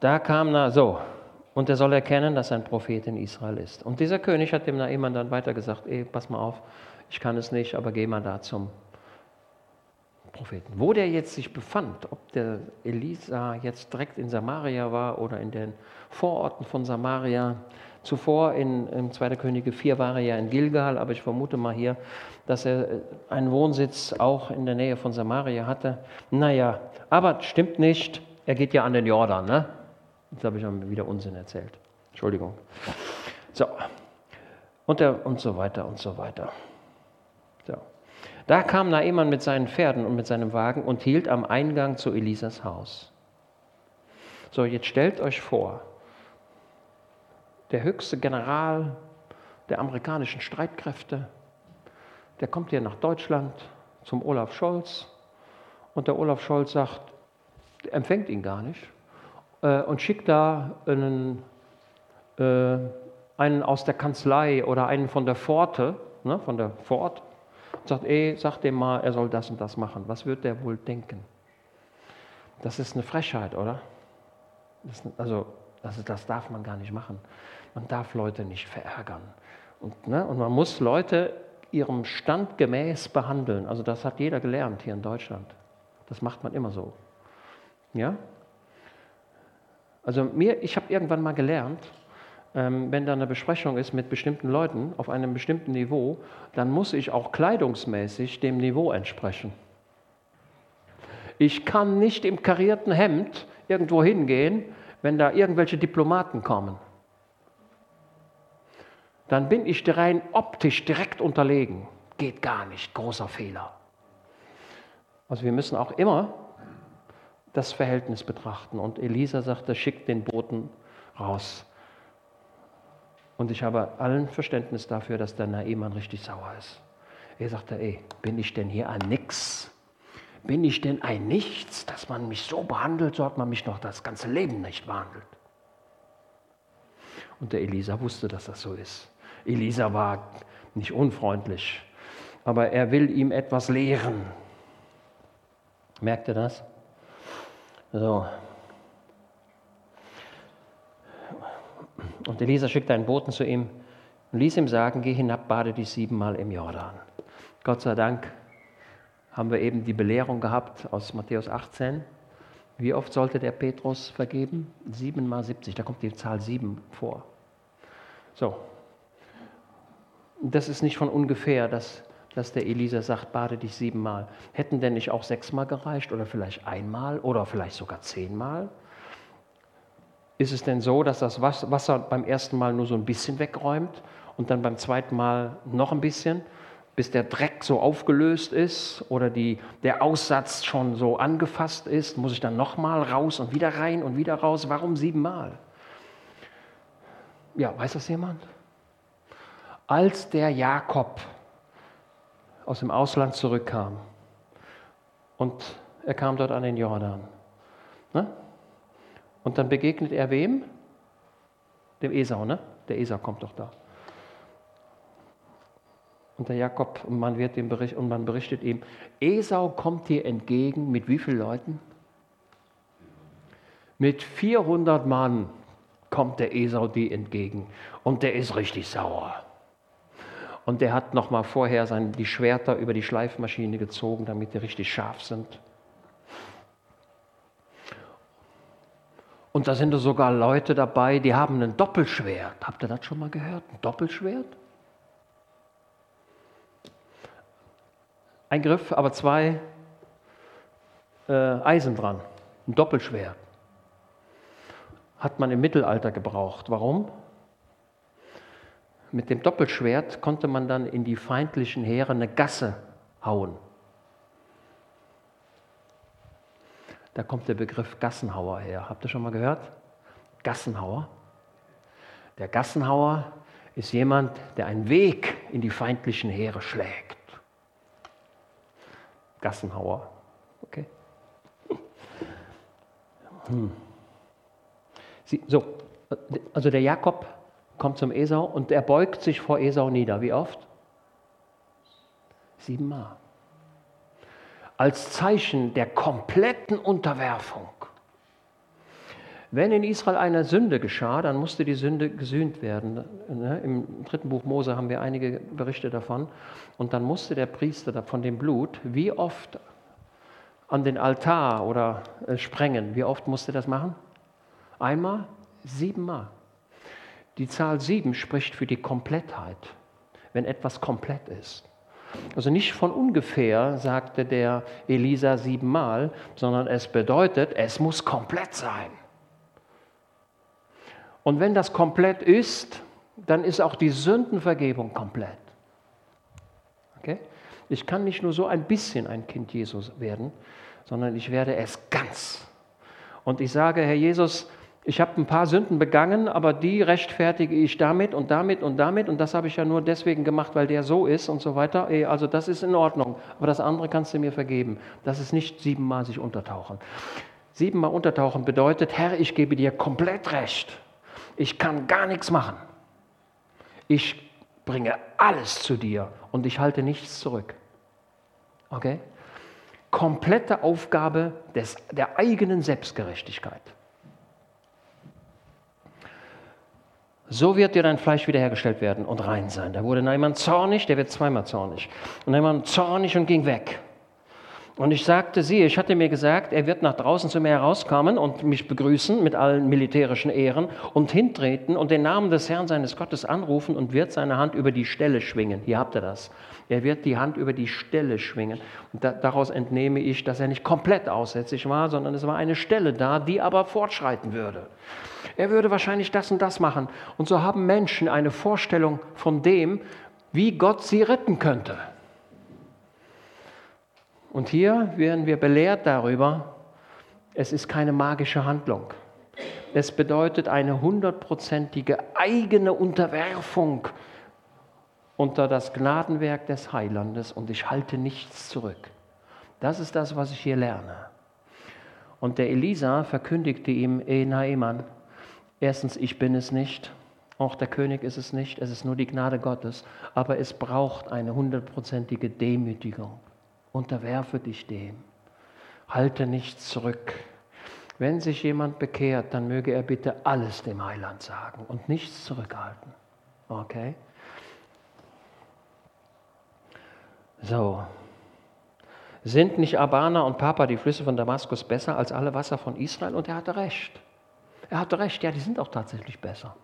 Da kam na so, und er soll erkennen, dass ein Prophet in Israel ist. Und dieser König hat dem Naaman dann weiter gesagt, ey, pass mal auf, ich kann es nicht, aber geh mal da zum Propheten. Wo der jetzt sich befand, ob der Elisa jetzt direkt in Samaria war oder in den Vororten von Samaria. Zuvor in, in 2. Könige 4 war er ja in Gilgal, aber ich vermute mal hier, dass er äh, einen Wohnsitz auch in der Nähe von Samaria hatte. Naja, aber stimmt nicht, er geht ja an den Jordan. Ne? Jetzt habe ich wieder Unsinn erzählt. Entschuldigung. So, und, der, und so weiter und so weiter. Da kam Naaman mit seinen Pferden und mit seinem Wagen und hielt am Eingang zu Elisas Haus. So, jetzt stellt euch vor, der höchste General der amerikanischen Streitkräfte, der kommt hier nach Deutschland zum Olaf Scholz und der Olaf Scholz sagt, empfängt ihn gar nicht äh, und schickt da einen, äh, einen aus der Kanzlei oder einen von der Pforte, ne, von der Fort, und sagt, ey, sag dem mal, er soll das und das machen. Was wird der wohl denken? Das ist eine Frechheit, oder? Das, also, also das darf man gar nicht machen. Man darf Leute nicht verärgern. Und, ne, und man muss Leute ihrem Stand gemäß behandeln. Also das hat jeder gelernt hier in Deutschland. Das macht man immer so. Ja? Also mir, ich habe irgendwann mal gelernt, wenn da eine Besprechung ist mit bestimmten Leuten auf einem bestimmten Niveau, dann muss ich auch kleidungsmäßig dem Niveau entsprechen. Ich kann nicht im karierten Hemd irgendwo hingehen, wenn da irgendwelche Diplomaten kommen. Dann bin ich rein optisch direkt unterlegen. Geht gar nicht, großer Fehler. Also wir müssen auch immer das Verhältnis betrachten. Und Elisa sagte, schickt den Boten raus. Und ich habe allen Verständnis dafür, dass der Naaman richtig sauer ist. Er sagte, ey, bin ich denn hier ein Nix? Bin ich denn ein Nichts, dass man mich so behandelt, so hat man mich noch das ganze Leben nicht behandelt. Und der Elisa wusste, dass das so ist. Elisa war nicht unfreundlich, aber er will ihm etwas lehren. Merkt ihr das? So, Und Elisa schickte einen Boten zu ihm und ließ ihm sagen, geh hinab, bade dich siebenmal im Jordan. Gott sei Dank haben wir eben die Belehrung gehabt aus Matthäus 18. Wie oft sollte der Petrus vergeben? Siebenmal siebzig, da kommt die Zahl sieben vor. So, das ist nicht von ungefähr, dass, dass der Elisa sagt, bade dich siebenmal. Hätten denn nicht auch sechsmal gereicht oder vielleicht einmal oder vielleicht sogar zehnmal? Ist es denn so, dass das Wasser beim ersten Mal nur so ein bisschen wegräumt und dann beim zweiten Mal noch ein bisschen, bis der Dreck so aufgelöst ist oder die, der Aussatz schon so angefasst ist? Muss ich dann nochmal raus und wieder rein und wieder raus? Warum siebenmal? Ja, weiß das jemand? Als der Jakob aus dem Ausland zurückkam und er kam dort an den Jordan, ne? Und dann begegnet er wem? Dem Esau, ne? Der Esau kommt doch da. Und der Jakob, und man, wird dem Bericht, und man berichtet ihm, Esau kommt dir entgegen mit wie vielen Leuten? Mit 400 Mann kommt der Esau dir entgegen. Und der ist richtig sauer. Und der hat noch mal vorher sein, die Schwerter über die Schleifmaschine gezogen, damit die richtig scharf sind. Und da sind sogar Leute dabei, die haben ein Doppelschwert. Habt ihr das schon mal gehört? Ein Doppelschwert? Ein Griff, aber zwei äh, Eisen dran. Ein Doppelschwert. Hat man im Mittelalter gebraucht. Warum? Mit dem Doppelschwert konnte man dann in die feindlichen Heere eine Gasse hauen. Da kommt der Begriff Gassenhauer her. Habt ihr schon mal gehört? Gassenhauer. Der Gassenhauer ist jemand, der einen Weg in die feindlichen Heere schlägt. Gassenhauer. Okay. Hm. Sie, so, also der Jakob kommt zum Esau und er beugt sich vor Esau nieder. Wie oft? Siebenmal. Als Zeichen der kompletten Unterwerfung. Wenn in Israel eine Sünde geschah, dann musste die Sünde gesühnt werden. Ne, Im dritten Buch Mose haben wir einige Berichte davon. Und dann musste der Priester von dem Blut wie oft an den Altar oder äh, sprengen. Wie oft musste das machen? Einmal? Siebenmal. Die Zahl sieben spricht für die Komplettheit, wenn etwas komplett ist. Also nicht von ungefähr sagte der Elisa siebenmal, sondern es bedeutet, es muss komplett sein. Und wenn das komplett ist, dann ist auch die Sündenvergebung komplett. Okay? Ich kann nicht nur so ein bisschen ein Kind Jesus werden, sondern ich werde es ganz. Und ich sage, Herr Jesus, ich habe ein paar Sünden begangen, aber die rechtfertige ich damit und damit und damit. Und das habe ich ja nur deswegen gemacht, weil der so ist und so weiter. Also das ist in Ordnung. Aber das andere kannst du mir vergeben. Das ist nicht siebenmal sich untertauchen. Siebenmal untertauchen bedeutet, Herr, ich gebe dir komplett recht. Ich kann gar nichts machen. Ich bringe alles zu dir und ich halte nichts zurück. Okay? Komplette Aufgabe des, der eigenen Selbstgerechtigkeit. So wird dir dein Fleisch wiederhergestellt werden und rein sein. Da wurde jemand zornig, der wird zweimal zornig. Und jemand zornig und ging weg. Und ich sagte, siehe, ich hatte mir gesagt, er wird nach draußen zu mir herauskommen und mich begrüßen mit allen militärischen Ehren und hintreten und den Namen des Herrn seines Gottes anrufen und wird seine Hand über die Stelle schwingen. Hier habt ihr das. Er wird die Hand über die Stelle schwingen. Und da, daraus entnehme ich, dass er nicht komplett aussätzlich war, sondern es war eine Stelle da, die aber fortschreiten würde. Er würde wahrscheinlich das und das machen. Und so haben Menschen eine Vorstellung von dem, wie Gott sie retten könnte. Und hier werden wir belehrt darüber, es ist keine magische Handlung. Es bedeutet eine hundertprozentige eigene Unterwerfung unter das Gnadenwerk des Heilandes und ich halte nichts zurück. Das ist das, was ich hier lerne. Und der Elisa verkündigte ihm, eh Naaman, erstens, ich bin es nicht, auch der König ist es nicht, es ist nur die Gnade Gottes, aber es braucht eine hundertprozentige Demütigung. Unterwerfe dich dem. Halte nichts zurück. Wenn sich jemand bekehrt, dann möge er bitte alles dem Heiland sagen und nichts zurückhalten. Okay? So. Sind nicht Abana und Papa, die Flüsse von Damaskus, besser als alle Wasser von Israel? Und er hatte recht. Er hatte recht, ja, die sind auch tatsächlich besser.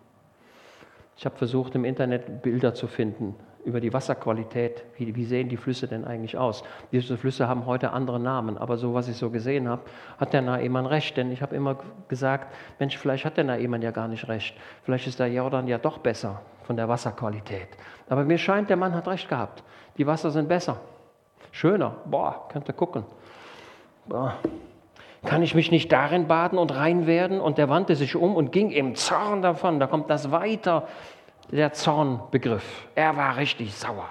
Ich habe versucht, im Internet Bilder zu finden über die Wasserqualität. Wie, wie, sehen die Flüsse denn eigentlich aus? Diese Flüsse haben heute andere Namen, aber so, was ich so gesehen habe, hat der Naemann recht. Denn ich habe immer gesagt, Mensch, vielleicht hat der Naemann ja gar nicht recht. Vielleicht ist der Jordan ja doch besser von der Wasserqualität. Aber mir scheint, der Mann hat recht gehabt. Die Wasser sind besser. Schöner. Boah, könnt ihr gucken. Boah. Kann ich mich nicht darin baden und rein werden? Und der wandte sich um und ging im Zorn davon. Da kommt das weiter der Zornbegriff. Er war richtig sauer.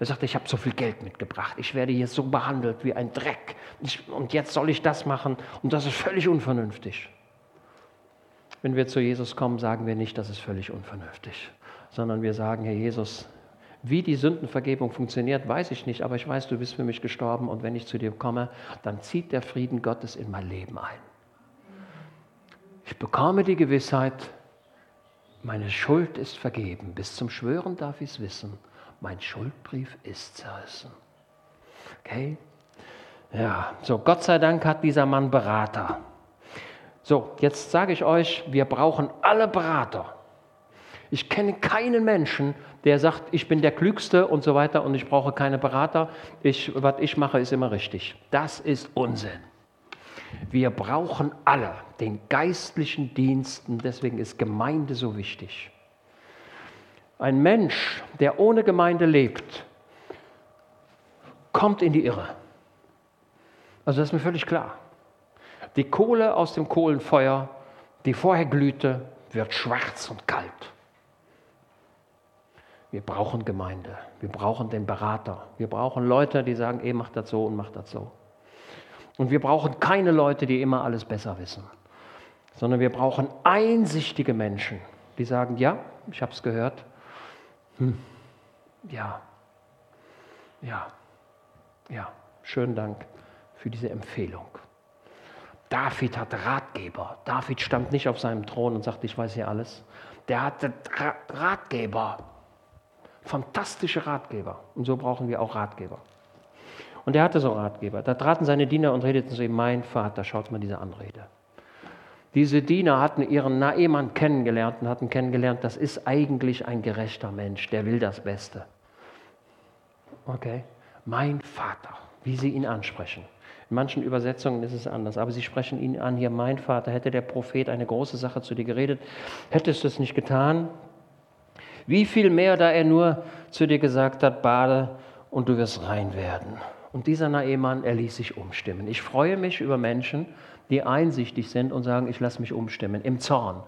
Er sagte, ich habe so viel Geld mitgebracht, ich werde hier so behandelt wie ein Dreck ich, und jetzt soll ich das machen und das ist völlig unvernünftig. Wenn wir zu Jesus kommen, sagen wir nicht, das ist völlig unvernünftig, sondern wir sagen, Herr Jesus, wie die Sündenvergebung funktioniert, weiß ich nicht, aber ich weiß, du bist für mich gestorben und wenn ich zu dir komme, dann zieht der Frieden Gottes in mein Leben ein. Ich bekomme die Gewissheit, meine Schuld ist vergeben. Bis zum Schwören darf ich es wissen. Mein Schuldbrief ist zerrissen. Okay? Ja, so Gott sei Dank hat dieser Mann Berater. So, jetzt sage ich euch, wir brauchen alle Berater. Ich kenne keinen Menschen, der sagt, ich bin der Klügste und so weiter und ich brauche keine Berater. Ich, was ich mache, ist immer richtig. Das ist Unsinn. Wir brauchen alle den geistlichen Diensten, deswegen ist Gemeinde so wichtig. Ein Mensch, der ohne Gemeinde lebt, kommt in die Irre. Also das ist mir völlig klar. Die Kohle aus dem Kohlenfeuer, die vorher glühte, wird schwarz und kalt. Wir brauchen Gemeinde, wir brauchen den Berater, wir brauchen Leute, die sagen, eh, mach das so und mach das so. Und wir brauchen keine Leute, die immer alles besser wissen, sondern wir brauchen einsichtige Menschen, die sagen, ja, ich habe es gehört, hm. ja, ja, ja, schönen Dank für diese Empfehlung. David hat Ratgeber. David stand nicht auf seinem Thron und sagte, ich weiß hier alles. Der hatte Ratgeber. Fantastische Ratgeber. Und so brauchen wir auch Ratgeber. Und er hatte so Ratgeber. Da traten seine Diener und redeten zu ihm, mein Vater, schaut mal diese Anrede. Diese Diener hatten ihren Naemann kennengelernt und hatten kennengelernt, das ist eigentlich ein gerechter Mensch, der will das Beste. Okay? Mein Vater, wie sie ihn ansprechen. In manchen Übersetzungen ist es anders, aber sie sprechen ihn an, hier mein Vater, hätte der Prophet eine große Sache zu dir geredet, hättest du es nicht getan? Wie viel mehr, da er nur zu dir gesagt hat, bade und du wirst rein werden. Und dieser Naemann, er ließ sich umstimmen. Ich freue mich über Menschen, die einsichtig sind und sagen, ich lasse mich umstimmen, im Zorn.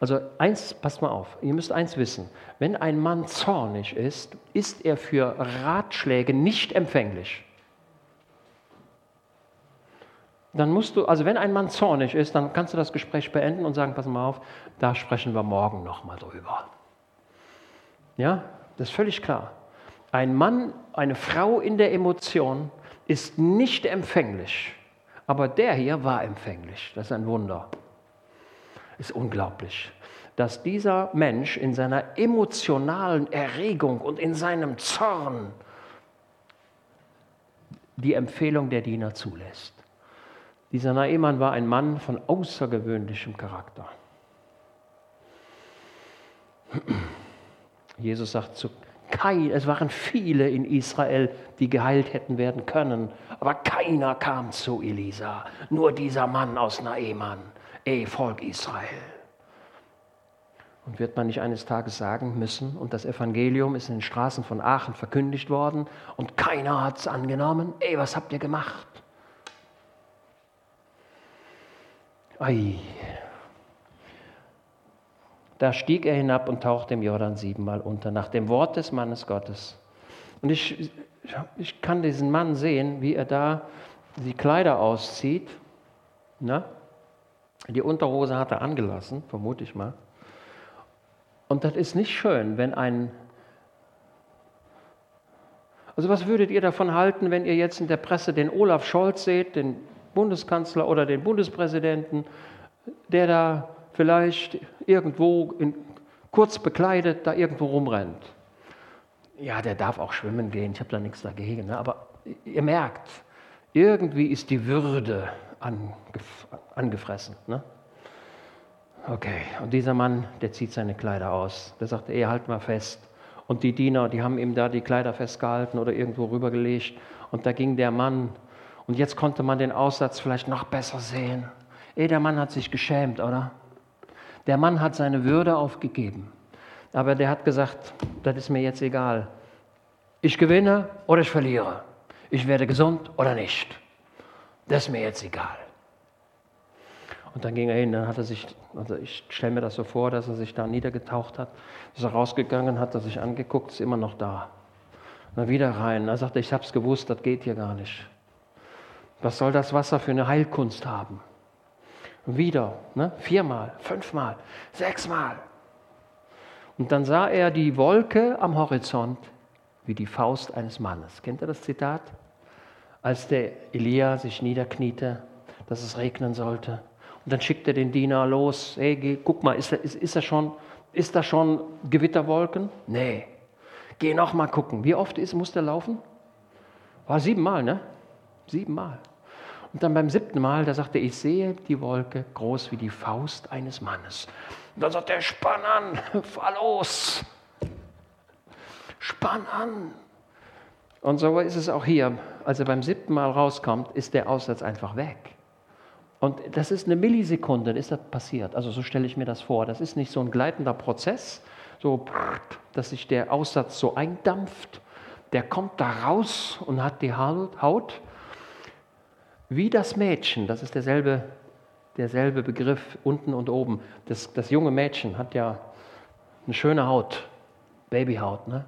Also eins, passt mal auf, ihr müsst eins wissen, wenn ein Mann zornig ist, ist er für Ratschläge nicht empfänglich. Dann musst du, also wenn ein Mann zornig ist, dann kannst du das Gespräch beenden und sagen, pass mal auf, da sprechen wir morgen nochmal drüber. Ja, das ist völlig klar. Ein Mann, eine Frau in der Emotion ist nicht empfänglich aber der hier war empfänglich. Das ist ein Wunder. Ist unglaublich, dass dieser Mensch in seiner emotionalen Erregung und in seinem Zorn die Empfehlung der Diener zulässt. Dieser Naemann war ein Mann von außergewöhnlichem Charakter. Jesus sagt zu kein, es waren viele in Israel, die geheilt hätten werden können, aber keiner kam zu Elisa. Nur dieser Mann aus Naeman, ey Volk Israel. Und wird man nicht eines Tages sagen müssen, und das Evangelium ist in den Straßen von Aachen verkündigt worden und keiner hat es angenommen? Ey, was habt ihr gemacht? Ei, da stieg er hinab und tauchte im Jordan siebenmal unter, nach dem Wort des Mannes Gottes. Und ich, ich kann diesen Mann sehen, wie er da die Kleider auszieht. Na? Die Unterhose hat er angelassen, vermute ich mal. Und das ist nicht schön, wenn ein... Also was würdet ihr davon halten, wenn ihr jetzt in der Presse den Olaf Scholz seht, den Bundeskanzler oder den Bundespräsidenten, der da vielleicht irgendwo in, kurz bekleidet da irgendwo rumrennt. Ja, der darf auch schwimmen gehen, ich habe da nichts dagegen. Ne? Aber ihr merkt, irgendwie ist die Würde angef angefressen. Ne? Okay, und dieser Mann, der zieht seine Kleider aus. Der sagt, ey, halt mal fest. Und die Diener, die haben ihm da die Kleider festgehalten oder irgendwo rübergelegt. Und da ging der Mann. Und jetzt konnte man den Aussatz vielleicht noch besser sehen. Ey, der Mann hat sich geschämt, oder? Der Mann hat seine Würde aufgegeben. Aber der hat gesagt, das ist mir jetzt egal. Ich gewinne oder ich verliere. Ich werde gesund oder nicht. Das ist mir jetzt egal. Und dann ging er hin, dann hat er sich, also ich stelle mir das so vor, dass er sich da niedergetaucht hat, ist er rausgegangen, hat er sich angeguckt, ist immer noch da. Dann wieder rein. Er sagte, ich habe es gewusst, das geht hier gar nicht. Was soll das Wasser für eine Heilkunst haben? Wieder, ne? viermal, fünfmal, sechsmal. Und dann sah er die Wolke am Horizont wie die Faust eines Mannes. Kennt ihr das Zitat? Als der Elia sich niederkniete, dass es regnen sollte. Und dann schickt er den Diener los. Hey, guck mal, ist da, ist, ist, da schon, ist da schon Gewitterwolken? Nee. Geh noch mal gucken. Wie oft ist, muss der laufen? War siebenmal, ne? Siebenmal. Und dann beim siebten Mal, da sagte er, ich sehe die Wolke groß wie die Faust eines Mannes. Und dann sagt er, spann an, fahr los. Spann an. Und so ist es auch hier. Als er beim siebten Mal rauskommt, ist der Aussatz einfach weg. Und das ist eine Millisekunde, ist das passiert. Also so stelle ich mir das vor. Das ist nicht so ein gleitender Prozess, so, dass sich der Aussatz so eindampft. Der kommt da raus und hat die Haut wie das Mädchen, das ist derselbe, derselbe Begriff unten und oben. Das, das junge Mädchen hat ja eine schöne Haut, Babyhaut, ne?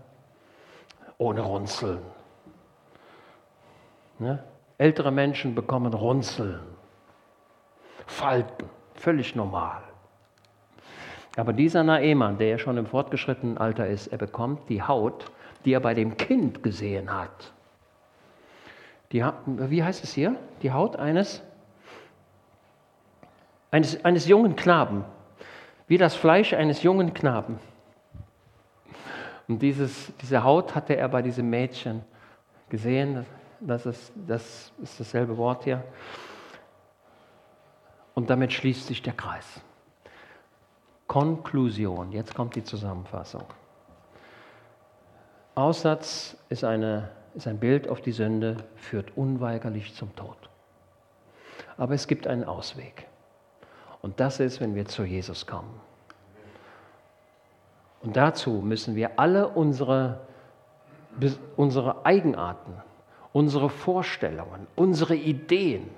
ohne Runzeln. Ne? Ältere Menschen bekommen Runzeln, Falten, völlig normal. Aber dieser Naemann, der ja schon im fortgeschrittenen Alter ist, er bekommt die Haut, die er bei dem Kind gesehen hat. Die, wie heißt es hier? Die Haut eines, eines, eines jungen Knaben. Wie das Fleisch eines jungen Knaben. Und dieses, diese Haut hatte er bei diesem Mädchen gesehen. Das ist, das ist dasselbe Wort hier. Und damit schließt sich der Kreis. Konklusion, jetzt kommt die Zusammenfassung. Aussatz ist, eine, ist ein Bild auf die Sünde, führt unweigerlich zum Tod. Aber es gibt einen Ausweg. Und das ist, wenn wir zu Jesus kommen. Und dazu müssen wir alle unsere, unsere Eigenarten, unsere Vorstellungen, unsere Ideen,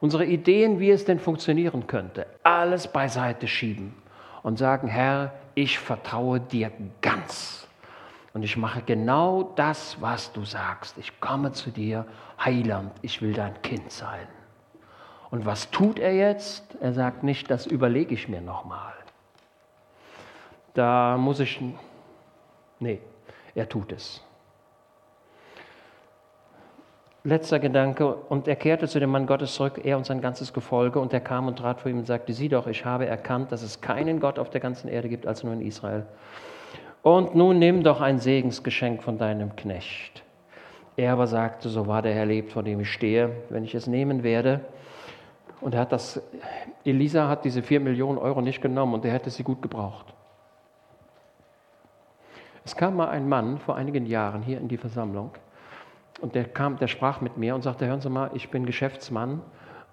unsere Ideen, wie es denn funktionieren könnte, alles beiseite schieben und sagen, Herr, ich vertraue dir ganz. Und ich mache genau das, was du sagst. Ich komme zu dir, Heiland, ich will dein Kind sein. Und was tut er jetzt? Er sagt nicht, das überlege ich mir nochmal da muss ich, nee, er tut es. Letzter Gedanke, und er kehrte zu dem Mann Gottes zurück, er und sein ganzes Gefolge, und er kam und trat vor ihm und sagte, sieh doch, ich habe erkannt, dass es keinen Gott auf der ganzen Erde gibt, als nur in Israel. Und nun nimm doch ein Segensgeschenk von deinem Knecht. Er aber sagte, so war der Herr lebt, vor dem ich stehe, wenn ich es nehmen werde. Und er hat das, Elisa hat diese vier Millionen Euro nicht genommen und er hätte sie gut gebraucht. Es kam mal ein Mann vor einigen Jahren hier in die Versammlung und der kam, der sprach mit mir und sagte: Hören Sie mal, ich bin Geschäftsmann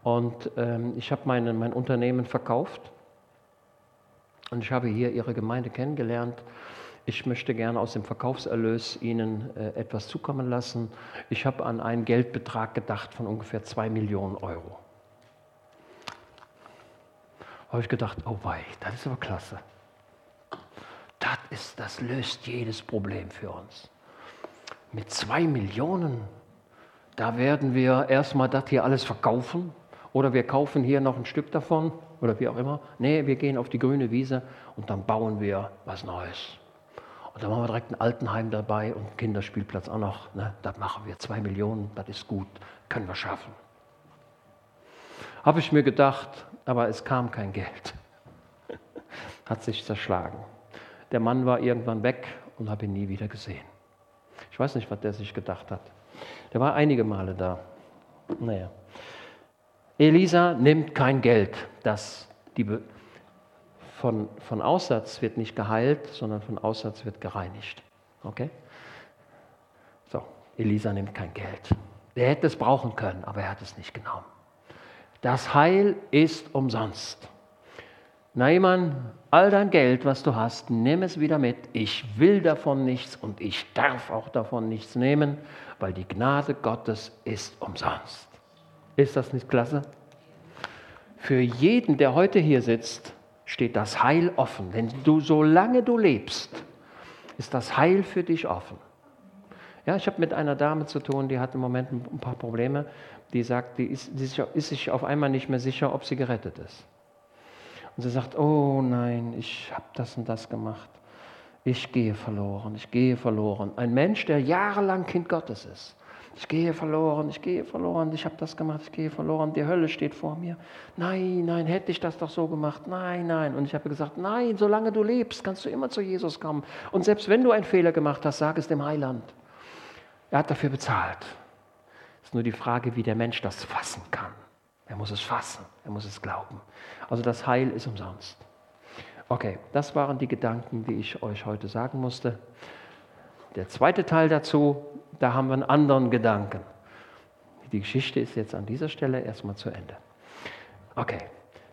und ähm, ich habe mein, mein Unternehmen verkauft und ich habe hier Ihre Gemeinde kennengelernt. Ich möchte gerne aus dem Verkaufserlös Ihnen äh, etwas zukommen lassen. Ich habe an einen Geldbetrag gedacht von ungefähr zwei Millionen Euro. Habe ich gedacht, oh wei, das ist aber klasse. Das, ist, das löst jedes Problem für uns. Mit zwei Millionen, da werden wir erstmal das hier alles verkaufen oder wir kaufen hier noch ein Stück davon oder wie auch immer. Nee, wir gehen auf die grüne Wiese und dann bauen wir was Neues. Und dann machen wir direkt ein Altenheim dabei und einen Kinderspielplatz auch noch. Ne? Das machen wir. Zwei Millionen, das ist gut, können wir schaffen. Habe ich mir gedacht, aber es kam kein Geld. Hat sich zerschlagen. Der Mann war irgendwann weg und habe ihn nie wieder gesehen. Ich weiß nicht, was der sich gedacht hat. Der war einige Male da. Naja. Elisa nimmt kein Geld. Das, die von, von Aussatz wird nicht geheilt, sondern von Aussatz wird gereinigt. Okay? So, Elisa nimmt kein Geld. Er hätte es brauchen können, aber er hat es nicht genommen. Das Heil ist umsonst. Neimann, all dein Geld, was du hast, nimm es wieder mit. Ich will davon nichts und ich darf auch davon nichts nehmen, weil die Gnade Gottes ist umsonst. Ist das nicht klasse? Für jeden, der heute hier sitzt, steht das Heil offen. Denn du, solange du lebst, ist das Heil für dich offen. Ja, ich habe mit einer Dame zu tun, die hat im Moment ein paar Probleme. Die sagt, die ist, die ist sich auf einmal nicht mehr sicher, ob sie gerettet ist. Und sie sagt, oh nein, ich habe das und das gemacht. Ich gehe verloren, ich gehe verloren. Ein Mensch, der jahrelang Kind Gottes ist. Ich gehe verloren, ich gehe verloren, ich habe das gemacht, ich gehe verloren, die Hölle steht vor mir. Nein, nein, hätte ich das doch so gemacht. Nein, nein. Und ich habe gesagt, nein, solange du lebst, kannst du immer zu Jesus kommen. Und selbst wenn du einen Fehler gemacht hast, sag es dem Heiland. Er hat dafür bezahlt. Es ist nur die Frage, wie der Mensch das fassen kann. Er muss es fassen, er muss es glauben. Also das Heil ist umsonst. Okay, das waren die Gedanken, die ich euch heute sagen musste. Der zweite Teil dazu, da haben wir einen anderen Gedanken. Die Geschichte ist jetzt an dieser Stelle erstmal zu Ende. Okay.